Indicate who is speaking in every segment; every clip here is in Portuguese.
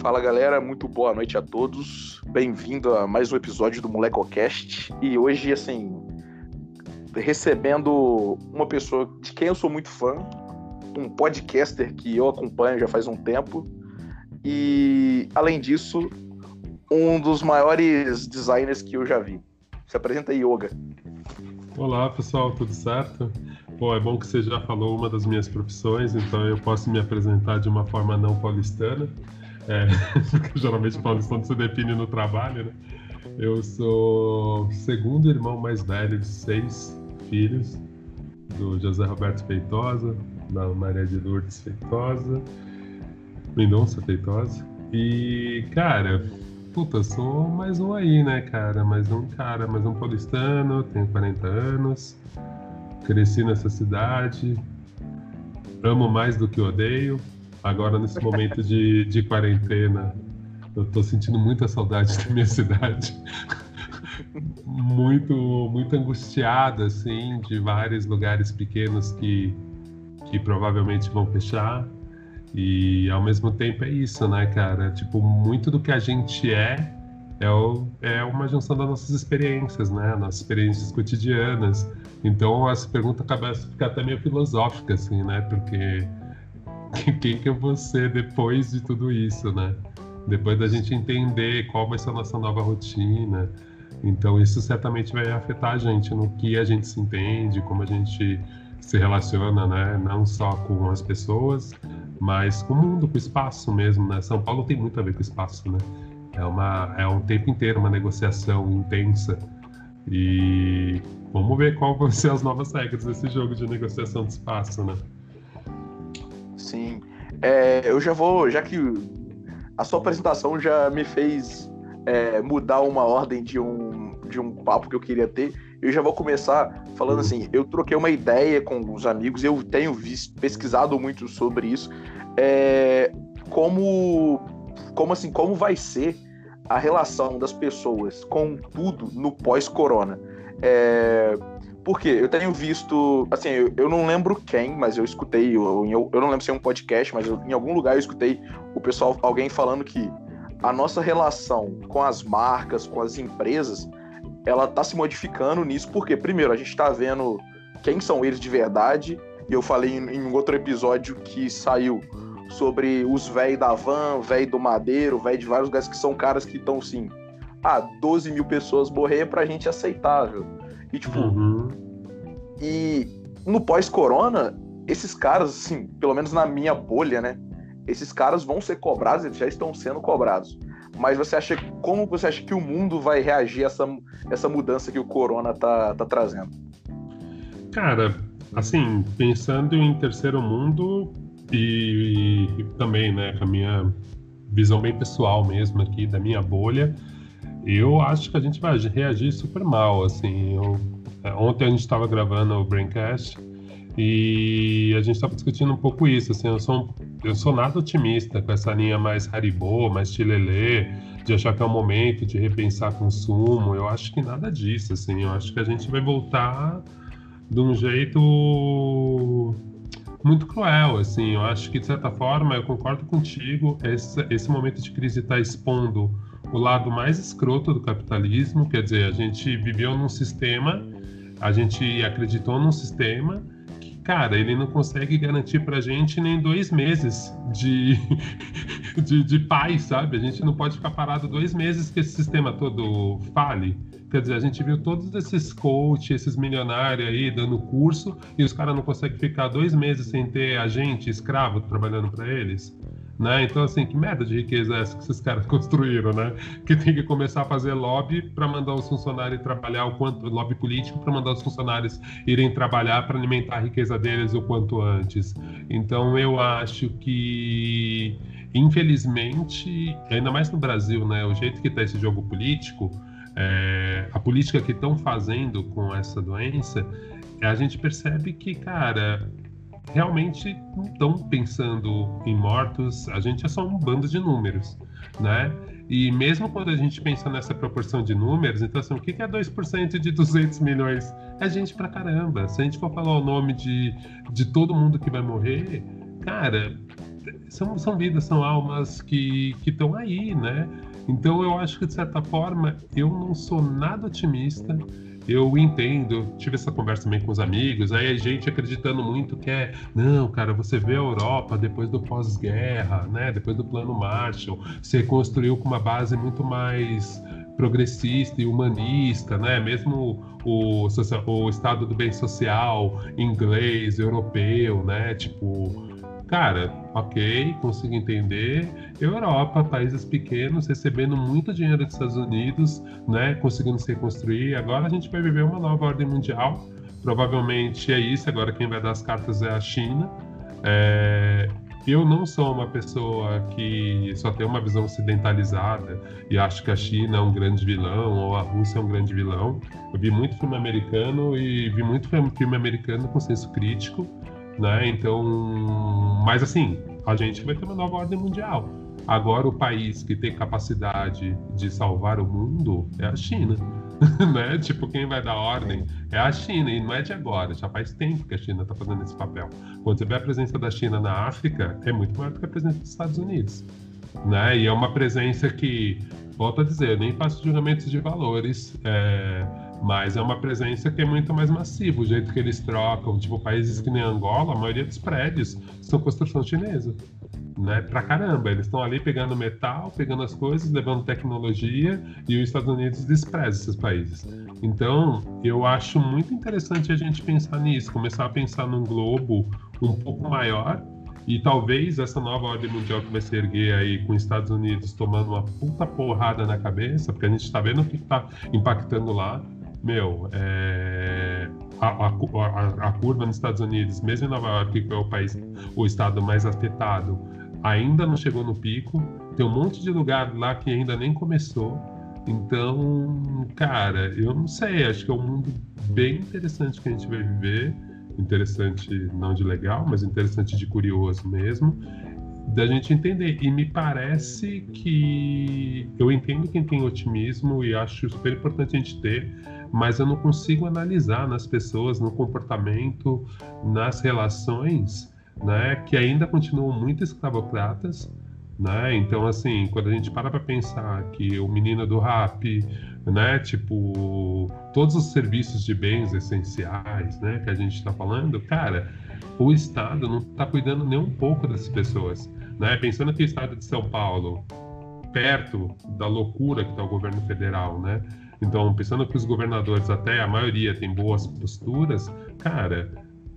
Speaker 1: Fala galera, muito boa noite a todos. Bem-vindo a mais um episódio do Molecocast. E hoje, assim, recebendo uma pessoa de quem eu sou muito fã, um podcaster que eu acompanho já faz um tempo. E, além disso, um dos maiores designers que eu já vi. Se apresenta aí, Yoga.
Speaker 2: Olá, pessoal, tudo certo? Pô, é bom que você já falou uma das minhas profissões, então eu posso me apresentar de uma forma não paulistana. É, porque geralmente paulistano se define no trabalho, né? Eu sou segundo irmão mais velho de seis filhos, do José Roberto Feitosa, da Maria de Lourdes Feitosa, Mendonça Feitosa. E, cara, puta, sou mais um aí, né, cara? Mais um cara, mais um paulistano, tenho 40 anos, cresci nessa cidade, amo mais do que odeio. Agora, nesse momento de, de quarentena, eu tô sentindo muita saudade da minha cidade. muito, muito angustiada, assim, de vários lugares pequenos que, que provavelmente vão fechar. E ao mesmo tempo é isso, né, cara? Tipo, muito do que a gente é é, o, é uma junção das nossas experiências, né? Nossas experiências cotidianas. Então essa pergunta acaba ficar até meio filosófica, assim, né? Porque quem que é você depois de tudo isso, né? Depois da gente entender qual vai ser a nossa nova rotina. Então isso certamente vai afetar a gente no que a gente se entende, como a gente se relaciona, né? Não só com as pessoas, mas com o mundo, com o espaço mesmo, né? São Paulo tem muito a ver com o espaço, né? É, uma, é um tempo inteiro uma negociação intensa. E vamos ver qual vão ser as novas regras desse jogo de negociação de espaço, né?
Speaker 1: Sim. É, eu já vou, já que a sua apresentação já me fez é, mudar uma ordem de um, de um papo que eu queria ter, eu já vou começar falando assim: eu troquei uma ideia com os amigos, eu tenho visto, pesquisado muito sobre isso. É, como, como assim, como vai ser a relação das pessoas com tudo no pós-corona? É, porque eu tenho visto, assim, eu, eu, não lembro quem, mas eu escutei, eu, eu, eu não lembro se é um podcast, mas eu, em algum lugar eu escutei o pessoal, alguém falando que a nossa relação com as marcas, com as empresas, ela tá se modificando nisso, porque, primeiro, a gente tá vendo quem são eles de verdade, e eu falei em, em outro episódio que saiu sobre os velhos da van, velho do Madeiro, velho de vários lugares que são caras que estão assim, ah, 12 mil pessoas morrer pra gente aceitável. E tipo, uhum. e no pós-corona, esses caras, assim, pelo menos na minha bolha, né? Esses caras vão ser cobrados, eles já estão sendo cobrados. Mas você acha como você acha que o mundo vai reagir a essa, essa mudança que o corona tá, tá trazendo?
Speaker 2: Cara, assim, pensando em terceiro mundo e, e também, né, com a minha visão bem pessoal mesmo aqui da minha bolha, eu acho que a gente vai reagir super mal, assim. Eu, é, ontem a gente estava gravando o Braincast e a gente estava discutindo um pouco isso, assim, eu sou, eu sou nada otimista com essa linha mais haribô, mais chilelê, de achar que é o momento de repensar consumo, eu acho que nada disso, assim, eu acho que a gente vai voltar de um jeito muito cruel, assim, eu acho que de certa forma, eu concordo contigo, esse, esse momento de crise está expondo o lado mais escroto do capitalismo, quer dizer, a gente viveu num sistema, a gente acreditou num sistema que, cara, ele não consegue garantir pra gente nem dois meses de, de, de paz, sabe? A gente não pode ficar parado dois meses que esse sistema todo fale. Quer dizer, a gente viu todos esses coaches, esses milionários aí dando curso e os caras não conseguem ficar dois meses sem ter agente escravo trabalhando para eles. Né? Então, assim, que merda de riqueza é essa que esses caras construíram, né? Que tem que começar a fazer lobby para mandar os funcionários trabalhar o quanto lobby político para mandar os funcionários irem trabalhar para alimentar a riqueza deles o quanto antes. Então, eu acho que infelizmente, ainda mais no Brasil, né? O jeito que está esse jogo político, é, a política que estão fazendo com essa doença, a gente percebe que, cara, realmente não estão pensando em mortos, a gente é só um bando de números, né? E mesmo quando a gente pensa nessa proporção de números, então assim, o que é 2% de 200 milhões? É gente pra caramba. Se a gente for falar o nome de, de todo mundo que vai morrer, cara, são, são vidas, são almas que estão aí, né? Então eu acho que de certa forma eu não sou nada otimista eu entendo, tive essa conversa também com os amigos, aí a gente acreditando muito que é, não, cara, você vê a Europa depois do pós-guerra, né, depois do plano Marshall, se construiu com uma base muito mais progressista e humanista, né? Mesmo o, o estado do bem social inglês, europeu, né? Tipo, cara, ok, consigo entender. Europa, países pequenos, recebendo muito dinheiro dos Estados Unidos, né, conseguindo se reconstruir. Agora a gente vai viver uma nova ordem mundial. Provavelmente é isso. Agora quem vai dar as cartas é a China. É... Eu não sou uma pessoa que só tem uma visão ocidentalizada e acho que a China é um grande vilão ou a Rússia é um grande vilão. Eu vi muito filme americano e vi muito filme americano com senso crítico né? Então, mas assim, a gente vai ter uma nova ordem mundial. Agora, o país que tem capacidade de salvar o mundo é a China. né? Tipo, quem vai dar ordem é a China, e não é de agora, já faz tempo que a China está fazendo esse papel. Quando você vê a presença da China na África, é muito maior do que a presença dos Estados Unidos. Né? E é uma presença que, volto a dizer, nem faço julgamentos de valores. É mas é uma presença que é muito mais massiva, o jeito que eles trocam. Tipo, países que nem Angola, a maioria dos prédios são construção chinesa. Né, pra caramba, eles estão ali pegando metal, pegando as coisas, levando tecnologia e os Estados Unidos despreza esses países. Então, eu acho muito interessante a gente pensar nisso, começar a pensar num globo um pouco maior e talvez essa nova ordem mundial que vai se erguer aí com os Estados Unidos tomando uma puta porrada na cabeça, porque a gente está vendo o que está impactando lá, meu, é, a, a, a, curva nos Estados Unidos, mesmo em Nova York, que é o país, o estado mais afetado, ainda não chegou no pico. Tem um monte de lugar lá que ainda nem começou. Então, cara, eu não sei, acho que é um mundo bem interessante que a gente vai viver. Interessante não de legal, mas interessante de curioso mesmo da gente entender. E me parece que eu entendo quem tem otimismo e acho super importante a gente ter, mas eu não consigo analisar nas pessoas, no comportamento, nas relações, né, que ainda continuam muito escravocratas. Né? Então, assim, quando a gente para para pensar que o menino do rap, né, tipo, todos os serviços de bens essenciais, né, que a gente está falando, cara, o Estado não está cuidando nem um pouco dessas pessoas. Né? Pensando que o Estado de São Paulo, perto da loucura que está o governo federal, né? Então, pensando que os governadores, até a maioria, tem boas posturas, cara,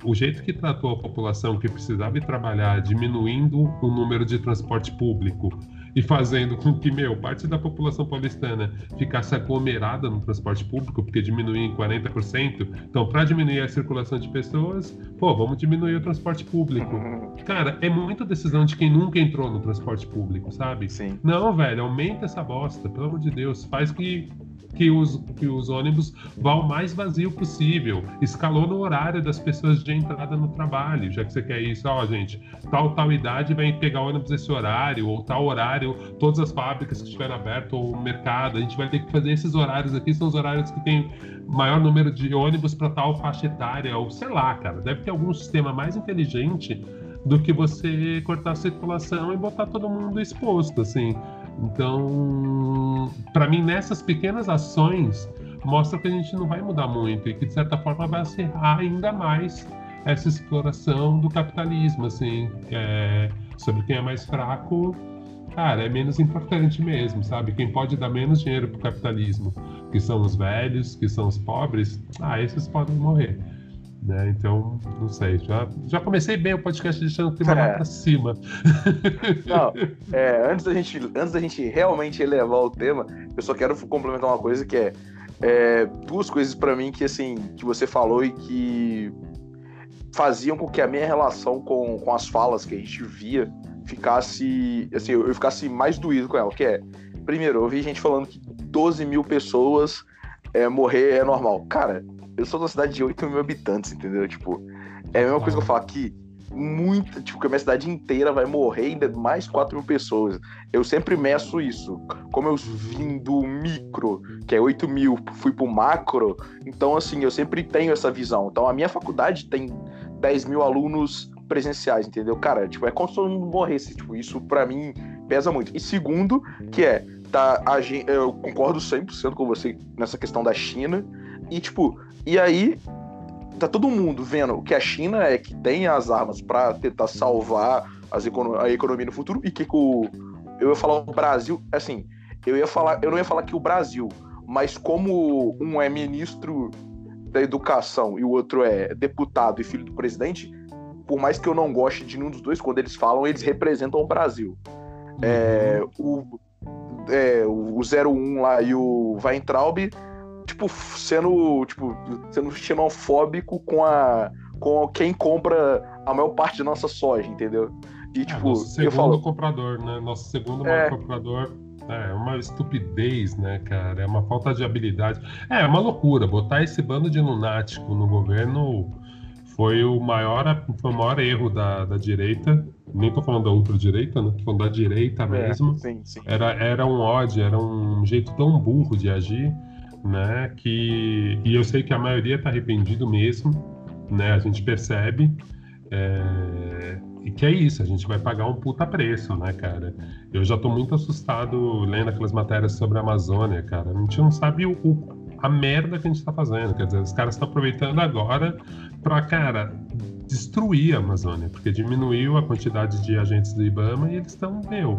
Speaker 2: o jeito que tratou a população que precisava ir trabalhar, diminuindo o número de transporte público, e fazendo com que, meu, parte da população paulistana ficasse aglomerada no transporte público, porque diminuía em 40%. Então, para diminuir a circulação de pessoas, pô, vamos diminuir o transporte público. Uhum. Cara, é muita decisão de quem nunca entrou no transporte público, sabe?
Speaker 1: Sim.
Speaker 2: Não, velho, aumenta essa bosta, pelo amor de Deus. Faz que que os, que os ônibus vão o mais vazio possível. Escalou no horário das pessoas de entrada no trabalho, já que você quer isso, ó, gente, tal, tal idade vai pegar ônibus esse horário, ou tal horário, todas as fábricas que estiverem abertas, ou o mercado, a gente vai ter que fazer esses horários aqui, são os horários que tem maior número de ônibus para tal faixa etária, ou sei lá, cara, deve ter algum sistema mais inteligente do que você cortar a circulação e botar todo mundo exposto, assim. Então, para mim, nessas pequenas ações, mostra que a gente não vai mudar muito e que, de certa forma, vai acirrar ainda mais essa exploração do capitalismo, assim, é, sobre quem é mais fraco, cara, é menos importante mesmo, sabe? Quem pode dar menos dinheiro pro capitalismo, que são os velhos, que são os pobres, ah, esses podem morrer. Né? Então, não sei, já, já comecei bem o podcast deixando o clima é. lá pra cima.
Speaker 1: Não, é, antes, da gente, antes da gente realmente elevar o tema, eu só quero complementar uma coisa que é, é duas coisas para mim que assim, que você falou e que faziam com que a minha relação com, com as falas que a gente via ficasse, assim, eu, eu ficasse mais doído com ela, que é, primeiro, eu vi gente falando que 12 mil pessoas é, morrer é normal. Cara, eu sou de uma cidade de 8 mil habitantes, entendeu? Tipo, é a mesma coisa que eu falo aqui. Muita, tipo, que a minha cidade inteira vai morrer ainda mais 4 mil pessoas. Eu sempre meço isso. Como eu vim do micro, que é 8 mil, fui pro macro, então, assim, eu sempre tenho essa visão. Então, a minha faculdade tem 10 mil alunos presenciais, entendeu? Cara, tipo, é como se todo mundo morresse. Tipo, isso para mim pesa muito. E segundo, que é, tá, a gente, eu concordo 100% com você nessa questão da China. E, tipo, e aí tá todo mundo vendo que a China é que tem as armas para tentar salvar as econo a economia no futuro e que, que o, eu ia falar o Brasil, assim, eu ia falar, eu não ia falar que o Brasil, mas como um é ministro da educação e o outro é deputado e filho do presidente, por mais que eu não goste de nenhum dos dois, quando eles falam, eles representam o Brasil. É, o, é, o 01 lá e o Weintraub, tipo, sendo, tipo, sendo xenofóbico com a com quem compra a maior parte da nossa soja, entendeu?
Speaker 2: E, é, tipo, nosso segundo falo, comprador, né? Nosso segundo maior é, comprador é uma estupidez, né, cara? É uma falta de habilidade. É, é uma loucura. Botar esse bando de lunático no governo foi o maior, foi o maior erro da, da direita. Nem tô falando da ultradireita, né? Tô falando da direita é, mesmo.
Speaker 1: sim, sim.
Speaker 2: Era, era um ódio, era um jeito tão burro de agir, né? Que, e eu sei que a maioria tá arrependido mesmo, né? A gente percebe. É, e que é isso, a gente vai pagar um puta preço, né, cara? Eu já tô muito assustado lendo aquelas matérias sobre a Amazônia, cara. A gente não sabe o, o a merda que a gente tá fazendo. Quer dizer, os caras estão aproveitando agora pra, cara, destruir a Amazônia, porque diminuiu a quantidade de agentes do Ibama e eles estão, meu,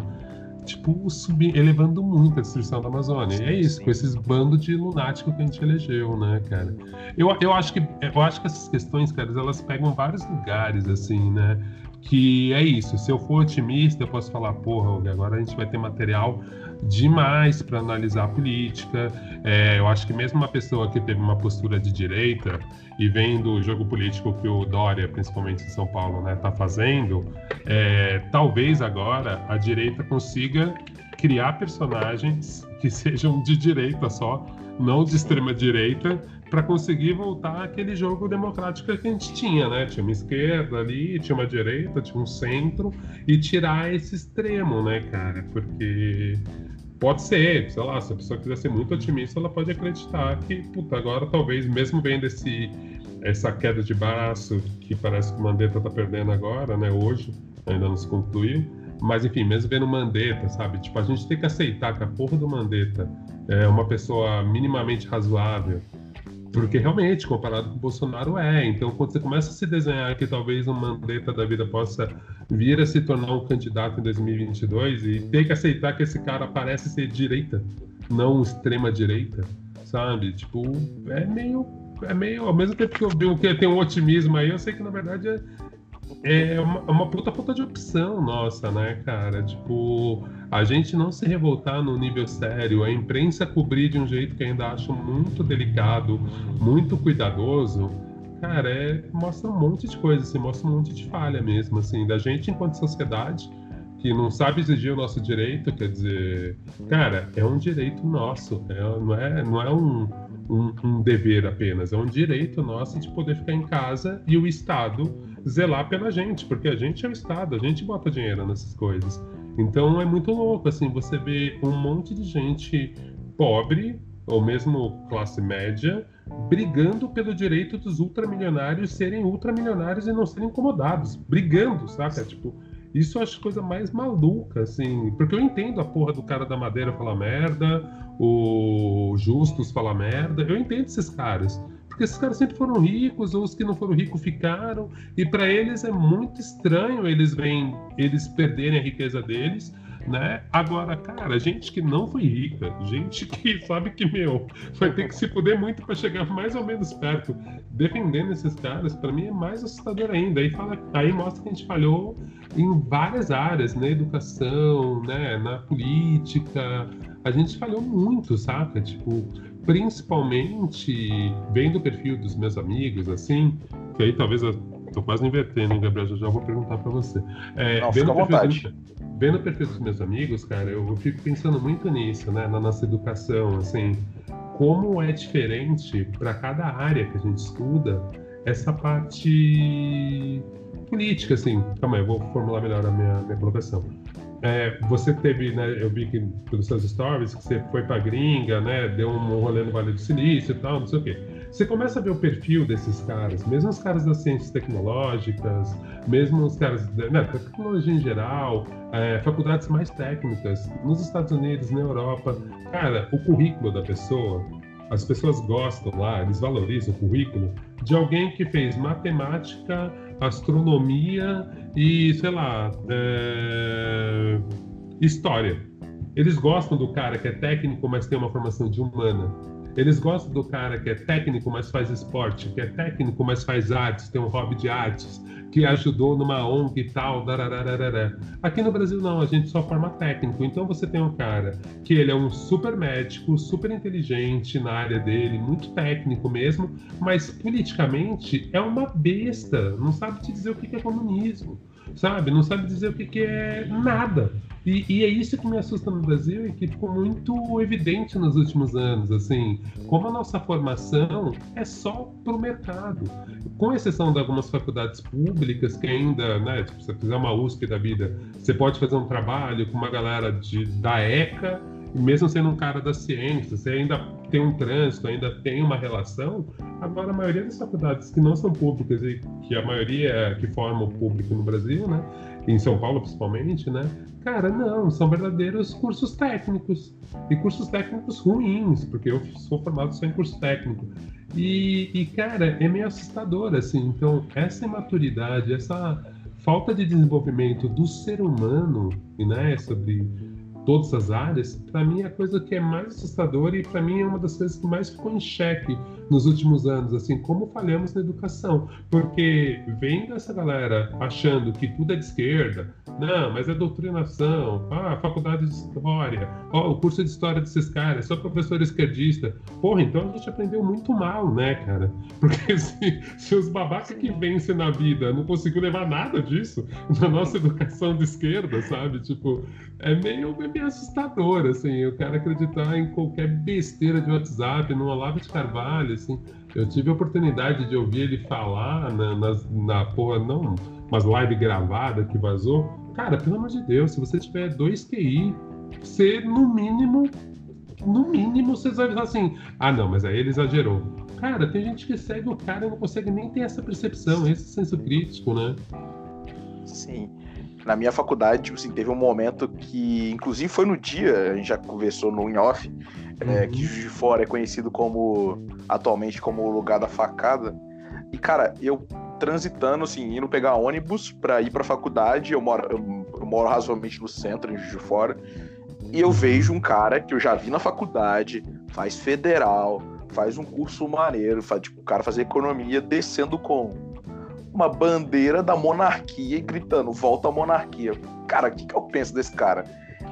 Speaker 2: tipo, subir, elevando muito a destruição da Amazônia. E é isso, com esses bandos de lunático que a gente elegeu, né, cara? Eu, eu, acho que, eu acho que essas questões, cara, elas pegam vários lugares, assim, né? que é isso. Se eu for otimista, eu posso falar, porra, agora a gente vai ter material demais para analisar a política. É, eu acho que mesmo uma pessoa que teve uma postura de direita e vendo o jogo político que o Dória, principalmente em São Paulo, né, está fazendo, é, talvez agora a direita consiga criar personagens que sejam de direita só, não de extrema direita, para conseguir voltar àquele jogo democrático que a gente tinha, né? Tinha uma esquerda ali, tinha uma direita, tinha um centro e tirar esse extremo, né, cara? Porque pode ser, sei lá, se a pessoa quiser ser muito otimista, ela pode acreditar que, puta, agora talvez, mesmo vendo esse, essa queda de braço que parece que o Mandetta tá perdendo agora, né, hoje, ainda não se concluiu, mas enfim, mesmo vendo Mandetta, sabe? Tipo, a gente tem que aceitar que a porra do Mandetta é uma pessoa minimamente razoável, porque realmente, comparado com o Bolsonaro, é. Então, quando você começa a se desenhar que talvez um Mandetta da vida possa vir a se tornar um candidato em 2022 e ter que aceitar que esse cara parece ser direita, não extrema direita, sabe? Tipo, é meio. É meio. Ao mesmo tempo que eu vi que tem um otimismo aí, eu sei que na verdade é, é uma, é uma puta falta de opção nossa, né, cara? Tipo, a gente não se revoltar no nível sério, a imprensa cobrir de um jeito que ainda acho muito delicado, muito cuidadoso, cara, é, mostra um monte de coisa, assim, mostra um monte de falha mesmo, assim, da gente enquanto sociedade que não sabe exigir o nosso direito, quer dizer, cara, é um direito nosso, é, não é, não é um, um, um dever apenas, é um direito nosso de poder ficar em casa e o Estado zelar pela gente, porque a gente é o Estado, a gente bota dinheiro nessas coisas. Então é muito louco, assim, você vê um monte de gente pobre, ou mesmo classe média, brigando pelo direito dos ultramilionários serem ultramilionários e não serem incomodados. Brigando, saca? Tipo, isso eu acho coisa mais maluca, assim. Porque eu entendo a porra do cara da madeira falar merda, o Justus falar merda, eu entendo esses caras porque esses caras sempre foram ricos, ou os que não foram ricos ficaram, e para eles é muito estranho eles vêm, eles perderem a riqueza deles, né? Agora, cara, gente que não foi rica, gente que sabe que, meu, vai ter que se fuder muito para chegar mais ou menos perto, defendendo esses caras, para mim é mais assustador ainda. Aí, fala, aí mostra que a gente falhou em várias áreas, na educação, né, na política, a gente falhou muito, saca? Tipo, principalmente vendo o perfil dos meus amigos, assim, que aí talvez eu tô quase invertendo, hein, Gabriel? Já, já vou perguntar para você.
Speaker 1: É, Não, vendo, o perfil,
Speaker 2: vendo o perfil dos meus amigos, cara, eu fico pensando muito nisso, né, na nossa educação, assim, como é diferente para cada área que a gente estuda essa parte política, assim. Calma aí, eu vou formular melhor a minha, minha colocação é, você teve, né, eu vi que pelos seus stories, que você foi pra gringa, né, deu um rolê no Vale do Silício e tal, não sei o quê. você começa a ver o perfil desses caras, mesmo os caras das ciências tecnológicas, mesmo os caras da né, tecnologia em geral, é, faculdades mais técnicas, nos Estados Unidos, na Europa. Cara, o currículo da pessoa, as pessoas gostam lá, eles valorizam o currículo de alguém que fez matemática, astronomia e, sei lá, é... história. Eles gostam do cara que é técnico, mas tem uma formação de humana. Eles gostam do cara que é técnico, mas faz esporte, que é técnico, mas faz artes, tem um hobby de artes, que ajudou numa ONG e tal. Darararara. Aqui no Brasil não, a gente só forma técnico. Então você tem um cara que ele é um super médico, super inteligente na área dele, muito técnico mesmo, mas politicamente é uma besta, não sabe te dizer o que é comunismo sabe? Não sabe dizer o que, que é nada. E, e, é isso que me assusta no Brasil e que ficou muito evidente nos últimos anos, assim, como a nossa formação é só para o mercado, com exceção de algumas faculdades públicas que ainda, né, tipo, se você fizer uma USP da vida, você pode fazer um trabalho com uma galera de, da ECA mesmo sendo um cara da ciência, você ainda tem um trânsito, ainda tem uma relação. Agora, a maioria das faculdades que não são públicas e que a maioria é que forma o público no Brasil, né? Em São Paulo, principalmente, né? Cara, não, são verdadeiros cursos técnicos. E cursos técnicos ruins, porque eu sou formado só em curso técnico. E, e cara, é meio assustador, assim. Então, essa imaturidade, essa falta de desenvolvimento do ser humano, né? Sobre todas as áreas, para mim é a coisa que é mais assustadora e para mim é uma das coisas que mais ficou em xeque nos últimos anos, assim, como falhamos na educação. Porque vem dessa galera achando que tudo é de esquerda, não, mas é doutrinação, ah, faculdade de história, ó, o curso de história desses caras, só professor esquerdista. Porra, então a gente aprendeu muito mal, né, cara? Porque se, se os babacas que vencem na vida não conseguiu levar nada disso na nossa educação de esquerda, sabe? Tipo, é meio, é meio assustador, assim, o cara acreditar em qualquer besteira de WhatsApp, num Olavo de Carvalho, assim. Eu tive a oportunidade de ouvir ele falar na, na, na porra, não, umas live gravada que vazou. Cara, pelo amor de Deus, se você tiver dois QI, você, no mínimo, no mínimo, você vai assim, ah, não, mas aí ele exagerou. Cara, tem gente que segue o cara e não consegue nem ter essa percepção, esse senso crítico, né?
Speaker 1: Sim na minha faculdade, tipo assim, teve um momento que, inclusive foi no dia, a gente já conversou no in-off, é, uhum. que Juiz de Fora é conhecido como, atualmente, como o lugar da facada. E, cara, eu transitando, assim, indo pegar ônibus pra ir pra faculdade, eu moro, eu, eu moro razoavelmente no centro, em Juiz de Fora, e eu vejo um cara que eu já vi na faculdade, faz federal, faz um curso maneiro, faz, tipo, o cara fazer economia descendo com uma bandeira da monarquia e gritando, volta à monarquia. Cara, o que, que eu penso desse cara?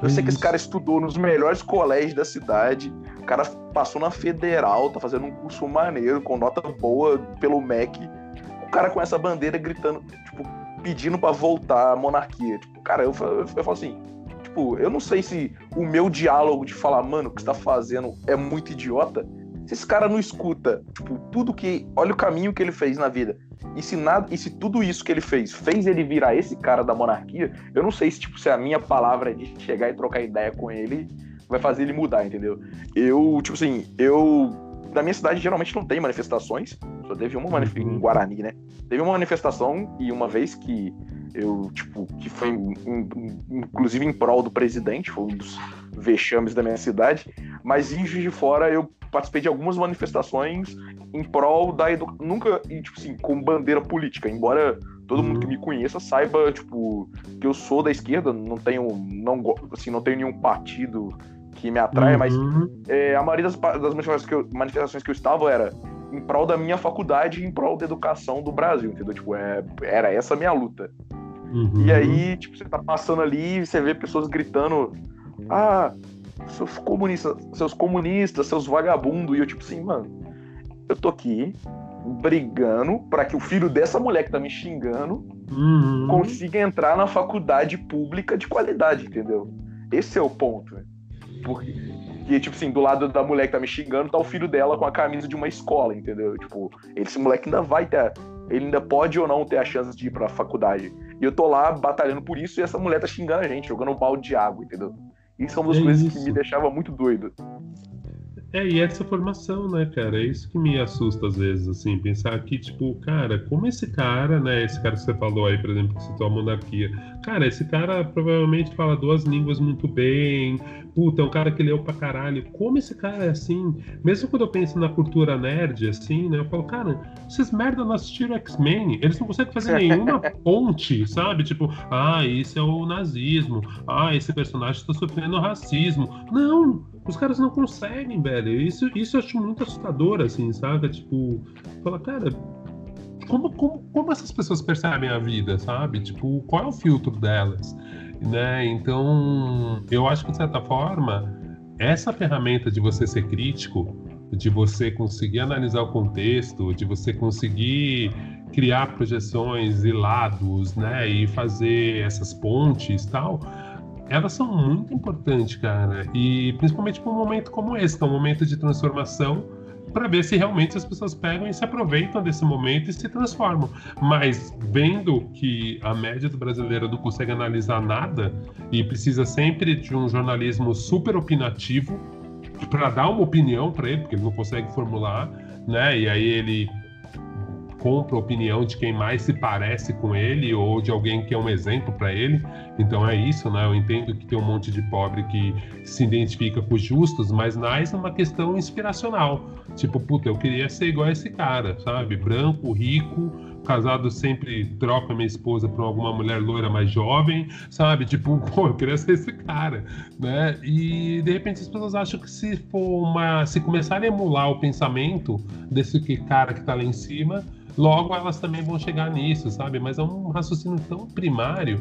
Speaker 1: Eu sei que esse cara estudou nos melhores colégios da cidade, o cara passou na federal, tá fazendo um curso maneiro, com nota boa pelo MEC. O cara com essa bandeira gritando, tipo, pedindo para voltar à monarquia. Tipo, cara, eu, eu, eu falo assim, tipo, eu não sei se o meu diálogo de falar, mano, o que você tá fazendo é muito idiota. Se esse cara não escuta, tipo, tudo que. Olha o caminho que ele fez na vida. E se, nada, e se tudo isso que ele fez fez ele virar esse cara da monarquia, eu não sei se, tipo, se a minha palavra de chegar e trocar ideia com ele vai fazer ele mudar, entendeu? Eu, tipo assim, eu. Na minha cidade geralmente não tem manifestações, só teve uma manifestação em Guarani, né? Teve uma manifestação e uma vez que eu, tipo, que foi inclusive em prol do presidente, foi um dos vexames da minha cidade, mas em Juiz de Fora eu participei de algumas manifestações em prol da educação. Nunca, tipo assim, com bandeira política, embora todo mundo que me conheça saiba, tipo, que eu sou da esquerda, não tenho, não, assim, não tenho nenhum partido que me atrai, uhum. mas é, a maioria das, das manifestações, que eu, manifestações que eu estava era em prol da minha faculdade e em prol da educação do Brasil, entendeu? Tipo, é, era essa a minha luta. Uhum. E aí, tipo, você tá passando ali e você vê pessoas gritando, ah, seus comunistas, seus comunistas, seus vagabundos. E eu, tipo assim, mano, eu tô aqui brigando para que o filho dessa mulher que tá me xingando uhum. consiga entrar na faculdade pública de qualidade, entendeu? Esse é o ponto. Porque, tipo assim, do lado da mulher que tá me xingando, tá o filho dela com a camisa de uma escola, entendeu? Tipo, esse moleque ainda vai ter. Ele ainda pode ou não ter a chance de ir pra faculdade. E eu tô lá batalhando por isso e essa mulher tá xingando a gente, jogando um balde de água, entendeu? Isso é uma das é coisas isso. que me deixava muito doido.
Speaker 2: É, e essa formação, né, cara? É isso que me assusta às vezes, assim, pensar que, tipo, cara, como esse cara, né, esse cara que você falou aí, por exemplo, que citou a monarquia, cara, esse cara provavelmente fala duas línguas muito bem, puta, é um cara que leu pra caralho. Como esse cara é assim? Mesmo quando eu penso na cultura nerd, assim, né, eu falo, cara, esses merda não assistiram X-Men, eles não conseguem fazer nenhuma ponte, sabe? Tipo, ah, isso é o nazismo, ah, esse personagem tá sofrendo racismo. Não! Os caras não conseguem, velho. Isso, isso eu acho muito assustador, assim, sabe? Tipo, fala, cara, como, como, como essas pessoas percebem a vida, sabe? Tipo, qual é o filtro delas? Né? Então, eu acho que, de certa forma, essa ferramenta de você ser crítico, de você conseguir analisar o contexto, de você conseguir criar projeções e lados, né, e fazer essas pontes tal, elas são muito importantes, cara. E principalmente para um momento como esse, que é um momento de transformação, para ver se realmente as pessoas pegam e se aproveitam desse momento e se transformam. Mas vendo que a média do brasileiro não consegue analisar nada e precisa sempre de um jornalismo super opinativo para dar uma opinião para ele, porque ele não consegue formular, né? E aí ele compra a opinião de quem mais se parece com ele ou de alguém que é um exemplo para ele. Então é isso, né? Eu entendo que tem um monte de pobre que se identifica com os justos, mas mais numa questão inspiracional. Tipo, puta, eu queria ser igual a esse cara, sabe? Branco, rico, casado sempre troca minha esposa por alguma mulher loira mais jovem, sabe? Tipo, pô, eu queria ser esse cara, né? E de repente as pessoas acham que se for uma, se começarem a emular o pensamento desse cara que tá lá em cima, logo elas também vão chegar nisso, sabe? Mas é um raciocínio tão primário.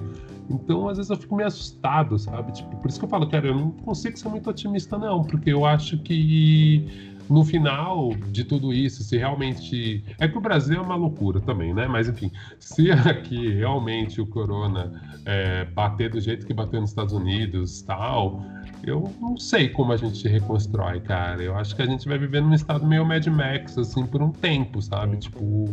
Speaker 2: Então, às vezes eu fico meio assustado, sabe? Tipo, por isso que eu falo, cara, eu não consigo ser muito otimista, não, porque eu acho que no final de tudo isso, se realmente. É que o Brasil é uma loucura também, né? Mas enfim, se aqui realmente o corona é, bater do jeito que bateu nos Estados Unidos tal, eu não sei como a gente se reconstrói, cara. Eu acho que a gente vai viver num estado meio Mad Max, assim, por um tempo, sabe? Tipo,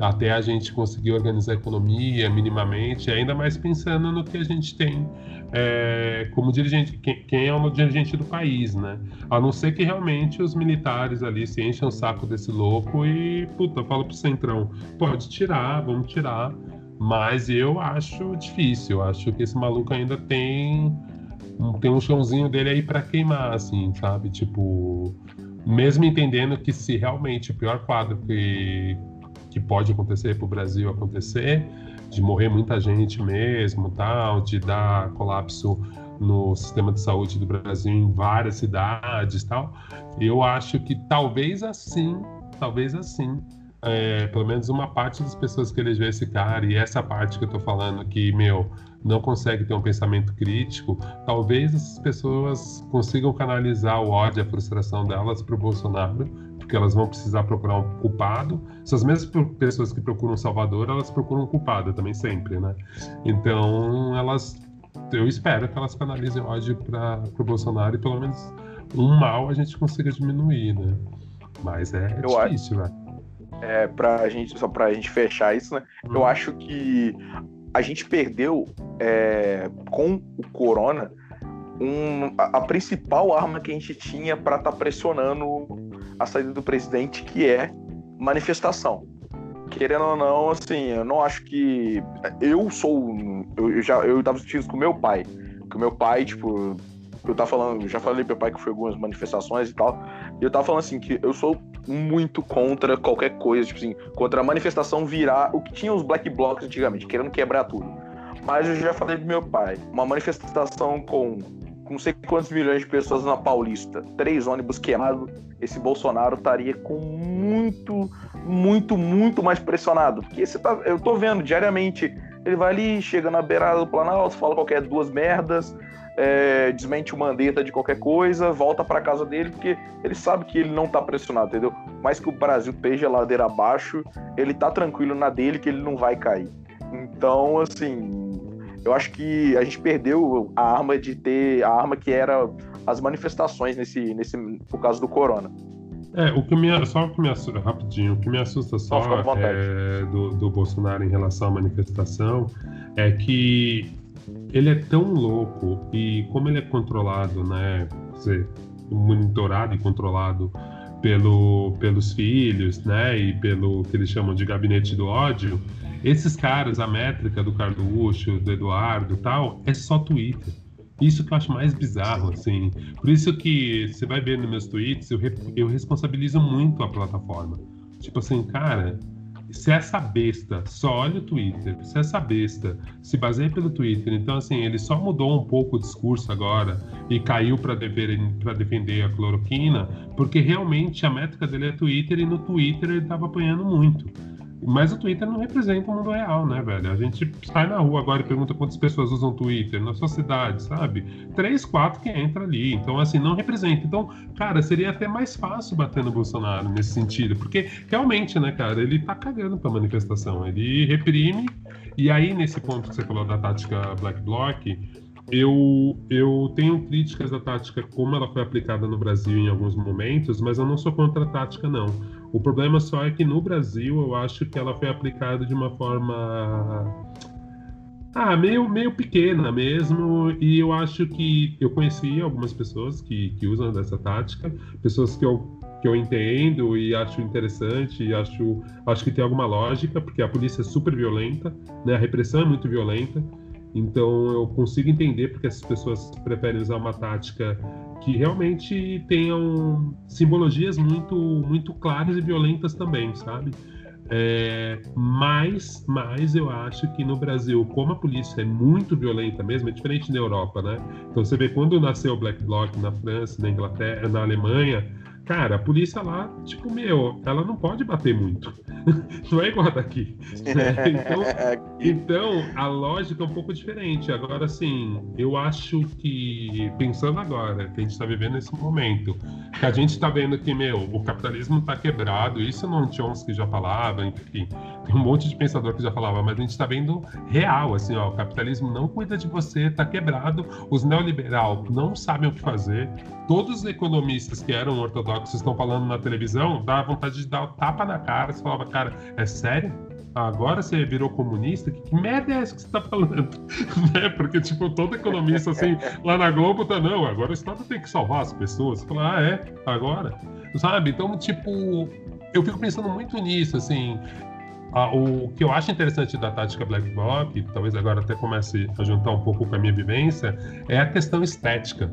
Speaker 2: até a gente conseguir organizar a economia minimamente, ainda mais pensando no que a gente tem é, como dirigente, quem, quem, é o dirigente do país, né? A não ser que realmente os militares ali se enchem o saco desse louco e, puta, fala pro Centrão, pode tirar, vamos tirar. Mas eu acho difícil, acho que esse maluco ainda tem tem um chãozinho dele aí para queimar, assim, sabe? Tipo, mesmo entendendo que se realmente o pior quadro que, que pode acontecer para o Brasil acontecer, de morrer muita gente mesmo, tal, de dar colapso no sistema de saúde do Brasil em várias cidades, tal, eu acho que talvez assim, talvez assim, é, pelo menos uma parte das pessoas que elegeu esse cara e essa parte que eu tô falando que, meu, não consegue ter um pensamento crítico, talvez essas pessoas consigam canalizar o ódio, a frustração delas para o Bolsonaro, porque elas vão precisar procurar um culpado. Essas mesmas pessoas que procuram salvador, elas procuram um culpado também sempre, né? Então, elas, eu espero que elas canalizem ódio para o Bolsonaro e pelo menos um mal a gente consiga diminuir, né? Mas é eu difícil, acho... né?
Speaker 1: É, pra gente, só pra gente fechar isso, né? Hum. Eu acho que a gente perdeu é, com o Corona um, a, a, principal arma que a gente tinha para estar tá pressionando a saída do presidente, que é manifestação. Querendo ou não, assim, eu não acho que. Eu sou. Eu já eu tava discutindo com meu pai. Que o meu pai, tipo, eu tava falando, já falei pro meu pai que foi algumas manifestações e tal. E eu tava falando assim, que eu sou muito contra qualquer coisa, tipo assim, contra a manifestação virar o que tinha os black blocs antigamente, querendo quebrar tudo. Mas eu já falei pro meu pai, uma manifestação com, com não sei quantos milhões de pessoas na Paulista, três ônibus queimados, esse Bolsonaro estaria com muito, muito, muito mais pressionado. Porque você tá, eu tô vendo diariamente, ele vai ali, chega na beirada do Planalto, fala qualquer duas merdas, é, desmente o Mandetta de qualquer coisa, volta para casa dele, porque ele sabe que ele não tá pressionado, entendeu? Mais que o Brasil esteja ladeira abaixo, ele tá tranquilo na dele que ele não vai cair. Então, assim, eu acho que a gente perdeu a arma de ter a arma que era as manifestações nesse, nesse por causa do corona.
Speaker 2: É, o que me só o que me assusta, rapidinho, o que me assusta só é, do, do Bolsonaro em relação à manifestação é que ele é tão louco e como ele é controlado, né? Você, monitorado e controlado pelo, pelos filhos, né, e pelo que eles chamam de gabinete do ódio, esses caras, a métrica do Carluxo, do Eduardo tal, é só Twitter. Isso que eu acho mais bizarro, assim. Por isso que você vai ver nos meus tweets, eu, eu responsabilizo muito a plataforma. Tipo assim, cara, se essa besta só olha o Twitter, se essa besta se baseia pelo Twitter, então assim, ele só mudou um pouco o discurso agora e caiu para defender a cloroquina, porque realmente a métrica dele é Twitter e no Twitter ele estava apanhando muito. Mas o Twitter não representa o mundo real, né, velho? A gente sai na rua agora e pergunta quantas pessoas usam Twitter na sua cidade, sabe? Três, quatro que entra ali. Então, assim, não representa. Então, cara, seria até mais fácil bater no Bolsonaro nesse sentido. Porque, realmente, né, cara, ele tá cagando pra manifestação. Ele reprime. E aí, nesse ponto que você falou da tática Black Bloc, eu, eu tenho críticas da tática como ela foi aplicada no Brasil em alguns momentos, mas eu não sou contra a tática, não. O problema só é que no Brasil eu acho que ela foi aplicada de uma forma ah, meio, meio pequena mesmo, e eu acho que eu conheci algumas pessoas que, que usam dessa tática, pessoas que eu, que eu entendo e acho interessante, e acho, acho que tem alguma lógica, porque a polícia é super violenta, né? a repressão é muito violenta, então eu consigo entender porque essas pessoas preferem usar uma tática que realmente tenham simbologias muito, muito claras e violentas também, sabe? É, mas, mas eu acho que no Brasil, como a polícia é muito violenta mesmo, é diferente na Europa, né? Então você vê quando nasceu o Black Bloc na França, na Inglaterra, na Alemanha, Cara, a polícia lá, tipo, meu, ela não pode bater muito. não é igual a daqui. Né? Então, então, a lógica é um pouco diferente. Agora, assim, eu acho que, pensando agora, que a gente está vivendo nesse momento, que a gente está vendo que, meu, o capitalismo está quebrado, isso não Chomsky já falava, enfim, tem um monte de pensador que já falava, mas a gente está vendo real, assim, ó, o capitalismo não cuida de você, está quebrado, os neoliberal não sabem o que fazer, todos os economistas que eram ortodoxos estão falando na televisão, dá vontade de dar o tapa na cara. Você falava, cara, é sério? Agora você virou comunista? Que, merda é essa que você tá falando? né? Porque, tipo, todo economista, assim, lá na Globo tá, não, agora o Estado tem que salvar as pessoas. Você fala, ah, é? Agora? Sabe? Então, tipo, eu fico pensando muito nisso, assim. Ah, o que eu acho interessante da tática Black Bloc, talvez agora até comece a juntar um pouco com a minha vivência, é a questão estética.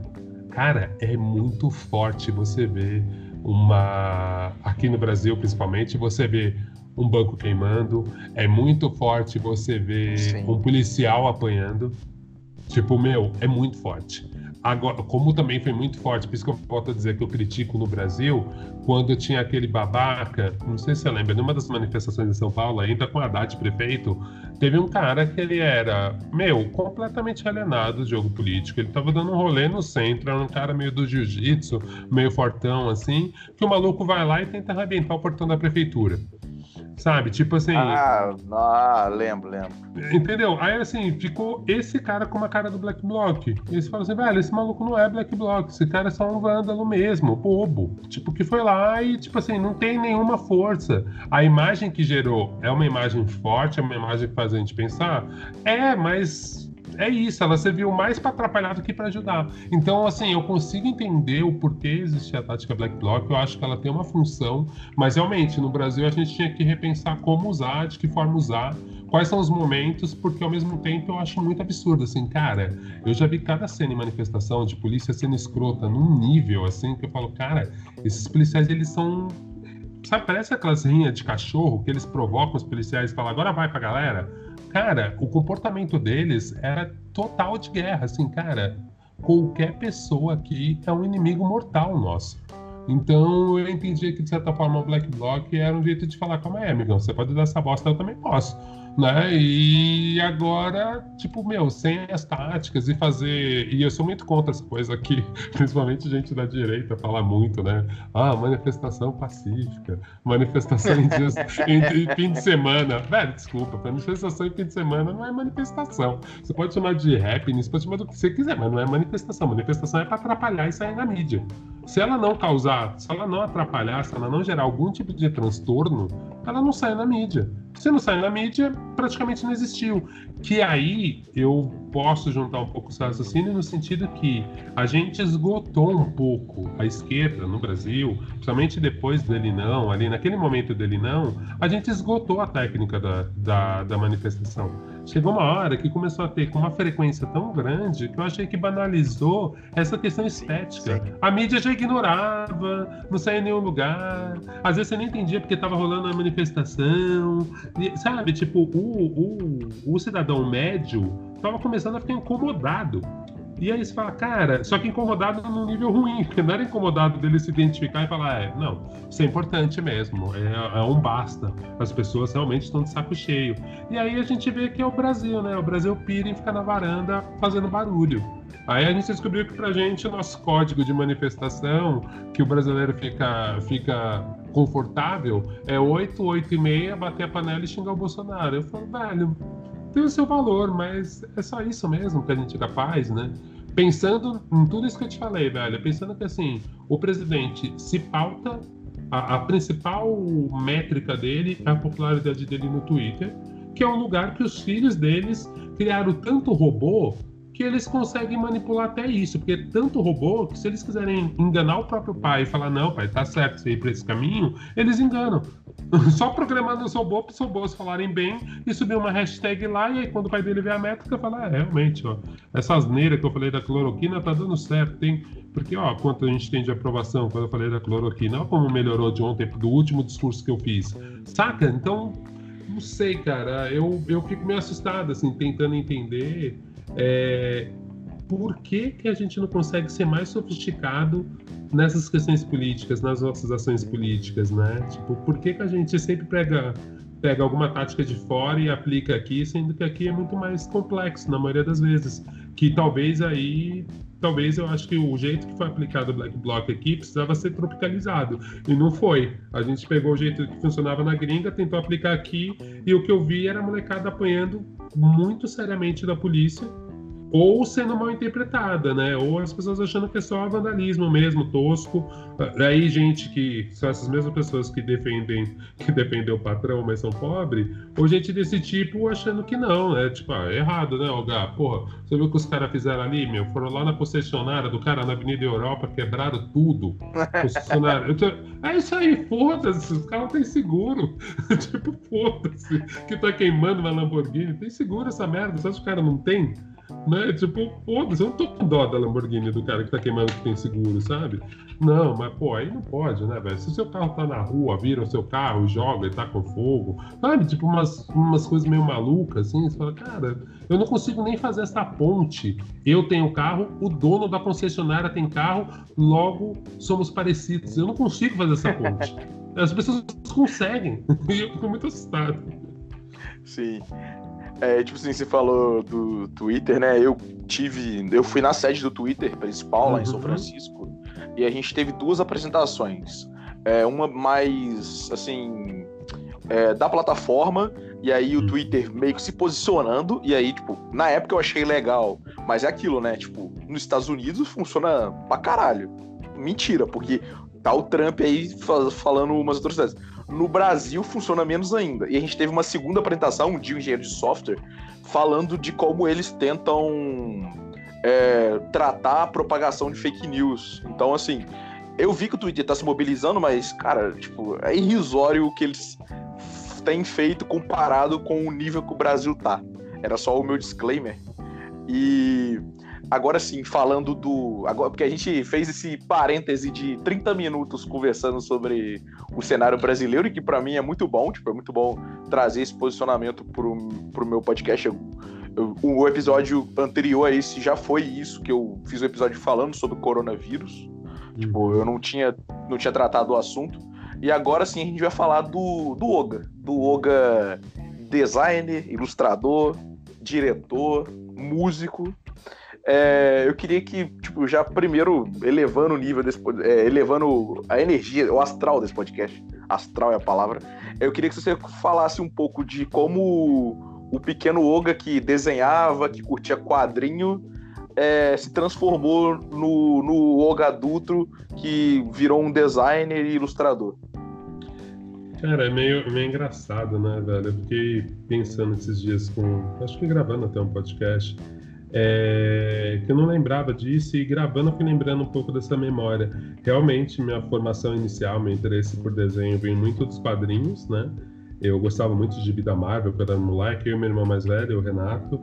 Speaker 2: Cara, é muito forte você ver uma. Aqui no Brasil, principalmente, você vê um banco queimando. É muito forte você ver Sim. um policial apanhando. Tipo, meu, é muito forte. Agora, como também foi muito forte, por isso que eu volto a dizer que eu critico no Brasil, quando tinha aquele babaca, não sei se você lembra, numa das manifestações em São Paulo, ainda com Haddad prefeito, teve um cara que ele era, meu, completamente alienado do jogo político. Ele tava dando um rolê no centro, era um cara meio do jiu-jitsu, meio fortão, assim, que o maluco vai lá e tenta arrebentar o portão da prefeitura. Sabe? Tipo assim.
Speaker 1: Ah, ah, lembro, lembro.
Speaker 2: Entendeu? Aí assim, ficou esse cara com uma cara do Black Block. E eles falam assim, velho, esse maluco não é Black Block, esse cara é só um vândalo mesmo, bobo. Tipo, que foi lá e, tipo assim, não tem nenhuma força. A imagem que gerou é uma imagem forte, é uma imagem que faz a gente pensar? É, mas é isso, ela serviu mais para atrapalhar do que para ajudar. Então, assim, eu consigo entender o porquê existe a tática Black Bloc, eu acho que ela tem uma função, mas realmente, no Brasil a gente tinha que repensar como usar, de que forma usar, quais são os momentos, porque ao mesmo tempo eu acho muito absurdo, assim, cara, eu já vi cada cena em manifestação de polícia sendo escrota num nível, assim, que eu falo, cara, esses policiais, eles são sabe, parece aquelas rinhas de cachorro que eles provocam os policiais e falam, agora vai pra galera cara, o comportamento deles era total de guerra, assim, cara, qualquer pessoa aqui é um inimigo mortal nosso. Então eu entendi que, de certa forma, o Black Bloc era um jeito de falar, calma aí, amigão, você pode dar essa bosta, eu também posso né? E agora, tipo, meu, sem as táticas e fazer. E eu sou muito contra essa coisa aqui, principalmente gente da direita fala muito, né? Ah, manifestação pacífica, manifestação em, dias, em, em fim de semana. Velho, desculpa, manifestação em fim de semana não é manifestação. Você pode chamar de você pode chamar do que você quiser, mas não é manifestação. Manifestação é para atrapalhar e sair na mídia. se ela não causar, se ela não atrapalhar, se ela não gerar algum tipo de transtorno, ela não sai na mídia. Se não sai na mídia, praticamente não existiu. Que aí eu posso juntar um pouco o seu raciocínio no sentido que a gente esgotou um pouco a esquerda no Brasil, principalmente depois dele não, ali naquele momento dele não, a gente esgotou a técnica da, da, da manifestação chegou uma hora que começou a ter com uma frequência tão grande que eu achei que banalizou essa questão estética. Sim. A mídia já ignorava, não saía em nenhum lugar. Às vezes você nem entendia porque estava rolando a manifestação. E, sabe, tipo, o, o, o cidadão médio estava começando a ficar incomodado e aí você fala, cara, só que incomodado num nível ruim, porque não era incomodado dele se identificar e falar, é, não, isso é importante mesmo, é, é um basta. As pessoas realmente estão de saco cheio. E aí a gente vê que é o Brasil, né? O Brasil pira em ficar na varanda fazendo barulho. Aí a gente descobriu que pra gente o nosso código de manifestação, que o brasileiro fica, fica confortável, é 8, 8 e meia, bater a panela e xingar o Bolsonaro. Eu falo, velho, tem o seu valor, mas é só isso mesmo que a gente é capaz, né? Pensando em tudo isso que eu te falei, velho, pensando que assim, o presidente se pauta, a, a principal métrica dele é a popularidade dele no Twitter, que é um lugar que os filhos deles criaram tanto robô que eles conseguem manipular até isso, porque tanto robô que se eles quiserem enganar o próprio pai e falar, não, pai, tá certo você ir para esse caminho, eles enganam. Só programando os robôs para os robôs falarem bem e subir uma hashtag lá, e aí quando o pai dele vê a métrica, fala, é, realmente, ó, essa asneira que eu falei da cloroquina tá dando certo, tem. Porque, ó, quanto a gente tem de aprovação quando eu falei da cloroquina, ó, como melhorou de ontem, do último discurso que eu fiz. Saca? Então, não sei, cara, eu, eu fico meio assustado, assim, tentando entender é, por que, que a gente não consegue ser mais sofisticado nessas questões políticas, nas nossas ações políticas, né? Tipo, por que, que a gente sempre pega, pega alguma tática de fora e aplica aqui, sendo que aqui é muito mais complexo na maioria das vezes? Que talvez aí talvez eu acho que o jeito que foi aplicado o Black Bloc aqui precisava ser tropicalizado. E não foi. A gente pegou o jeito que funcionava na gringa, tentou aplicar aqui, e o que eu vi era a molecada apanhando muito seriamente da polícia ou sendo mal interpretada, né? Ou as pessoas achando que é só vandalismo mesmo, tosco. Aí gente que são essas mesmas pessoas que defendem que defendem o patrão, mas são pobres, ou gente desse tipo achando que não, né? Tipo, ah, errado, né, Olga? Porra, você viu o que os caras fizeram ali, meu? Foram lá na concessionária do cara na Avenida Europa, quebraram tudo. Concessionária. É isso aí, foda-se, os caras têm seguro. tipo, foda-se, que tá queimando uma Lamborghini. Tem seguro essa merda, só os caras não tem? Né? Tipo, foda-se, eu não tô com dó da Lamborghini do cara que tá queimando que tem seguro, sabe? Não, mas pô, aí não pode, né, velho? Se o seu carro tá na rua, vira o seu carro, joga e tá com fogo, sabe? Tipo, umas, umas coisas meio malucas, assim, você fala, cara, eu não consigo nem fazer essa ponte. Eu tenho carro, o dono da concessionária tem carro, logo somos parecidos. Eu não consigo fazer essa ponte. As pessoas conseguem. E eu fico muito assustado.
Speaker 1: Sim. É, tipo assim, você falou do Twitter, né? Eu tive. Eu fui na sede do Twitter principal, lá em São uhum. Francisco, e a gente teve duas apresentações. É, uma mais, assim, é, da plataforma, e aí o. Twitter meio que se posicionando, e aí, tipo, na época eu achei legal, mas é aquilo, né? Tipo, nos Estados Unidos funciona pra caralho. Mentira, porque tá o Trump aí falando umas atrocidades. No Brasil funciona menos ainda. E a gente teve uma segunda apresentação de um engenheiro de software falando de como eles tentam é, tratar a propagação de fake news. Então, assim, eu vi que o Twitter está se mobilizando, mas, cara, tipo, é irrisório o que eles têm feito comparado com o nível que o Brasil tá. Era só o meu disclaimer. E Agora sim, falando do. Agora, porque a gente fez esse parêntese de 30 minutos conversando sobre o cenário brasileiro, e que para mim é muito bom, tipo, é muito bom trazer esse posicionamento pro, pro meu podcast. Eu, eu, o episódio anterior a esse já foi isso, que eu fiz o um episódio falando sobre o coronavírus. Uhum. Tipo, eu não tinha, não tinha tratado o assunto. E agora sim a gente vai falar do, do Oga. Do Oga designer, ilustrador, diretor, músico é, eu queria que, tipo, já primeiro elevando o nível desse é, elevando a energia, o astral desse podcast. Astral é a palavra. Eu queria que você falasse um pouco de como o pequeno Oga que desenhava, que curtia quadrinho, é, se transformou no, no Ogadutro que virou um designer e ilustrador?
Speaker 2: Cara, é meio, meio engraçado, né, velho? Eu fiquei pensando esses dias com. Acho que gravando até um podcast. É, que eu não lembrava disso e gravando eu fui lembrando um pouco dessa memória. Realmente, minha formação inicial, meu interesse por desenho veio muito dos quadrinhos, né? Eu gostava muito de vida Marvel quando era moleque, eu e meu irmão mais velho, o Renato.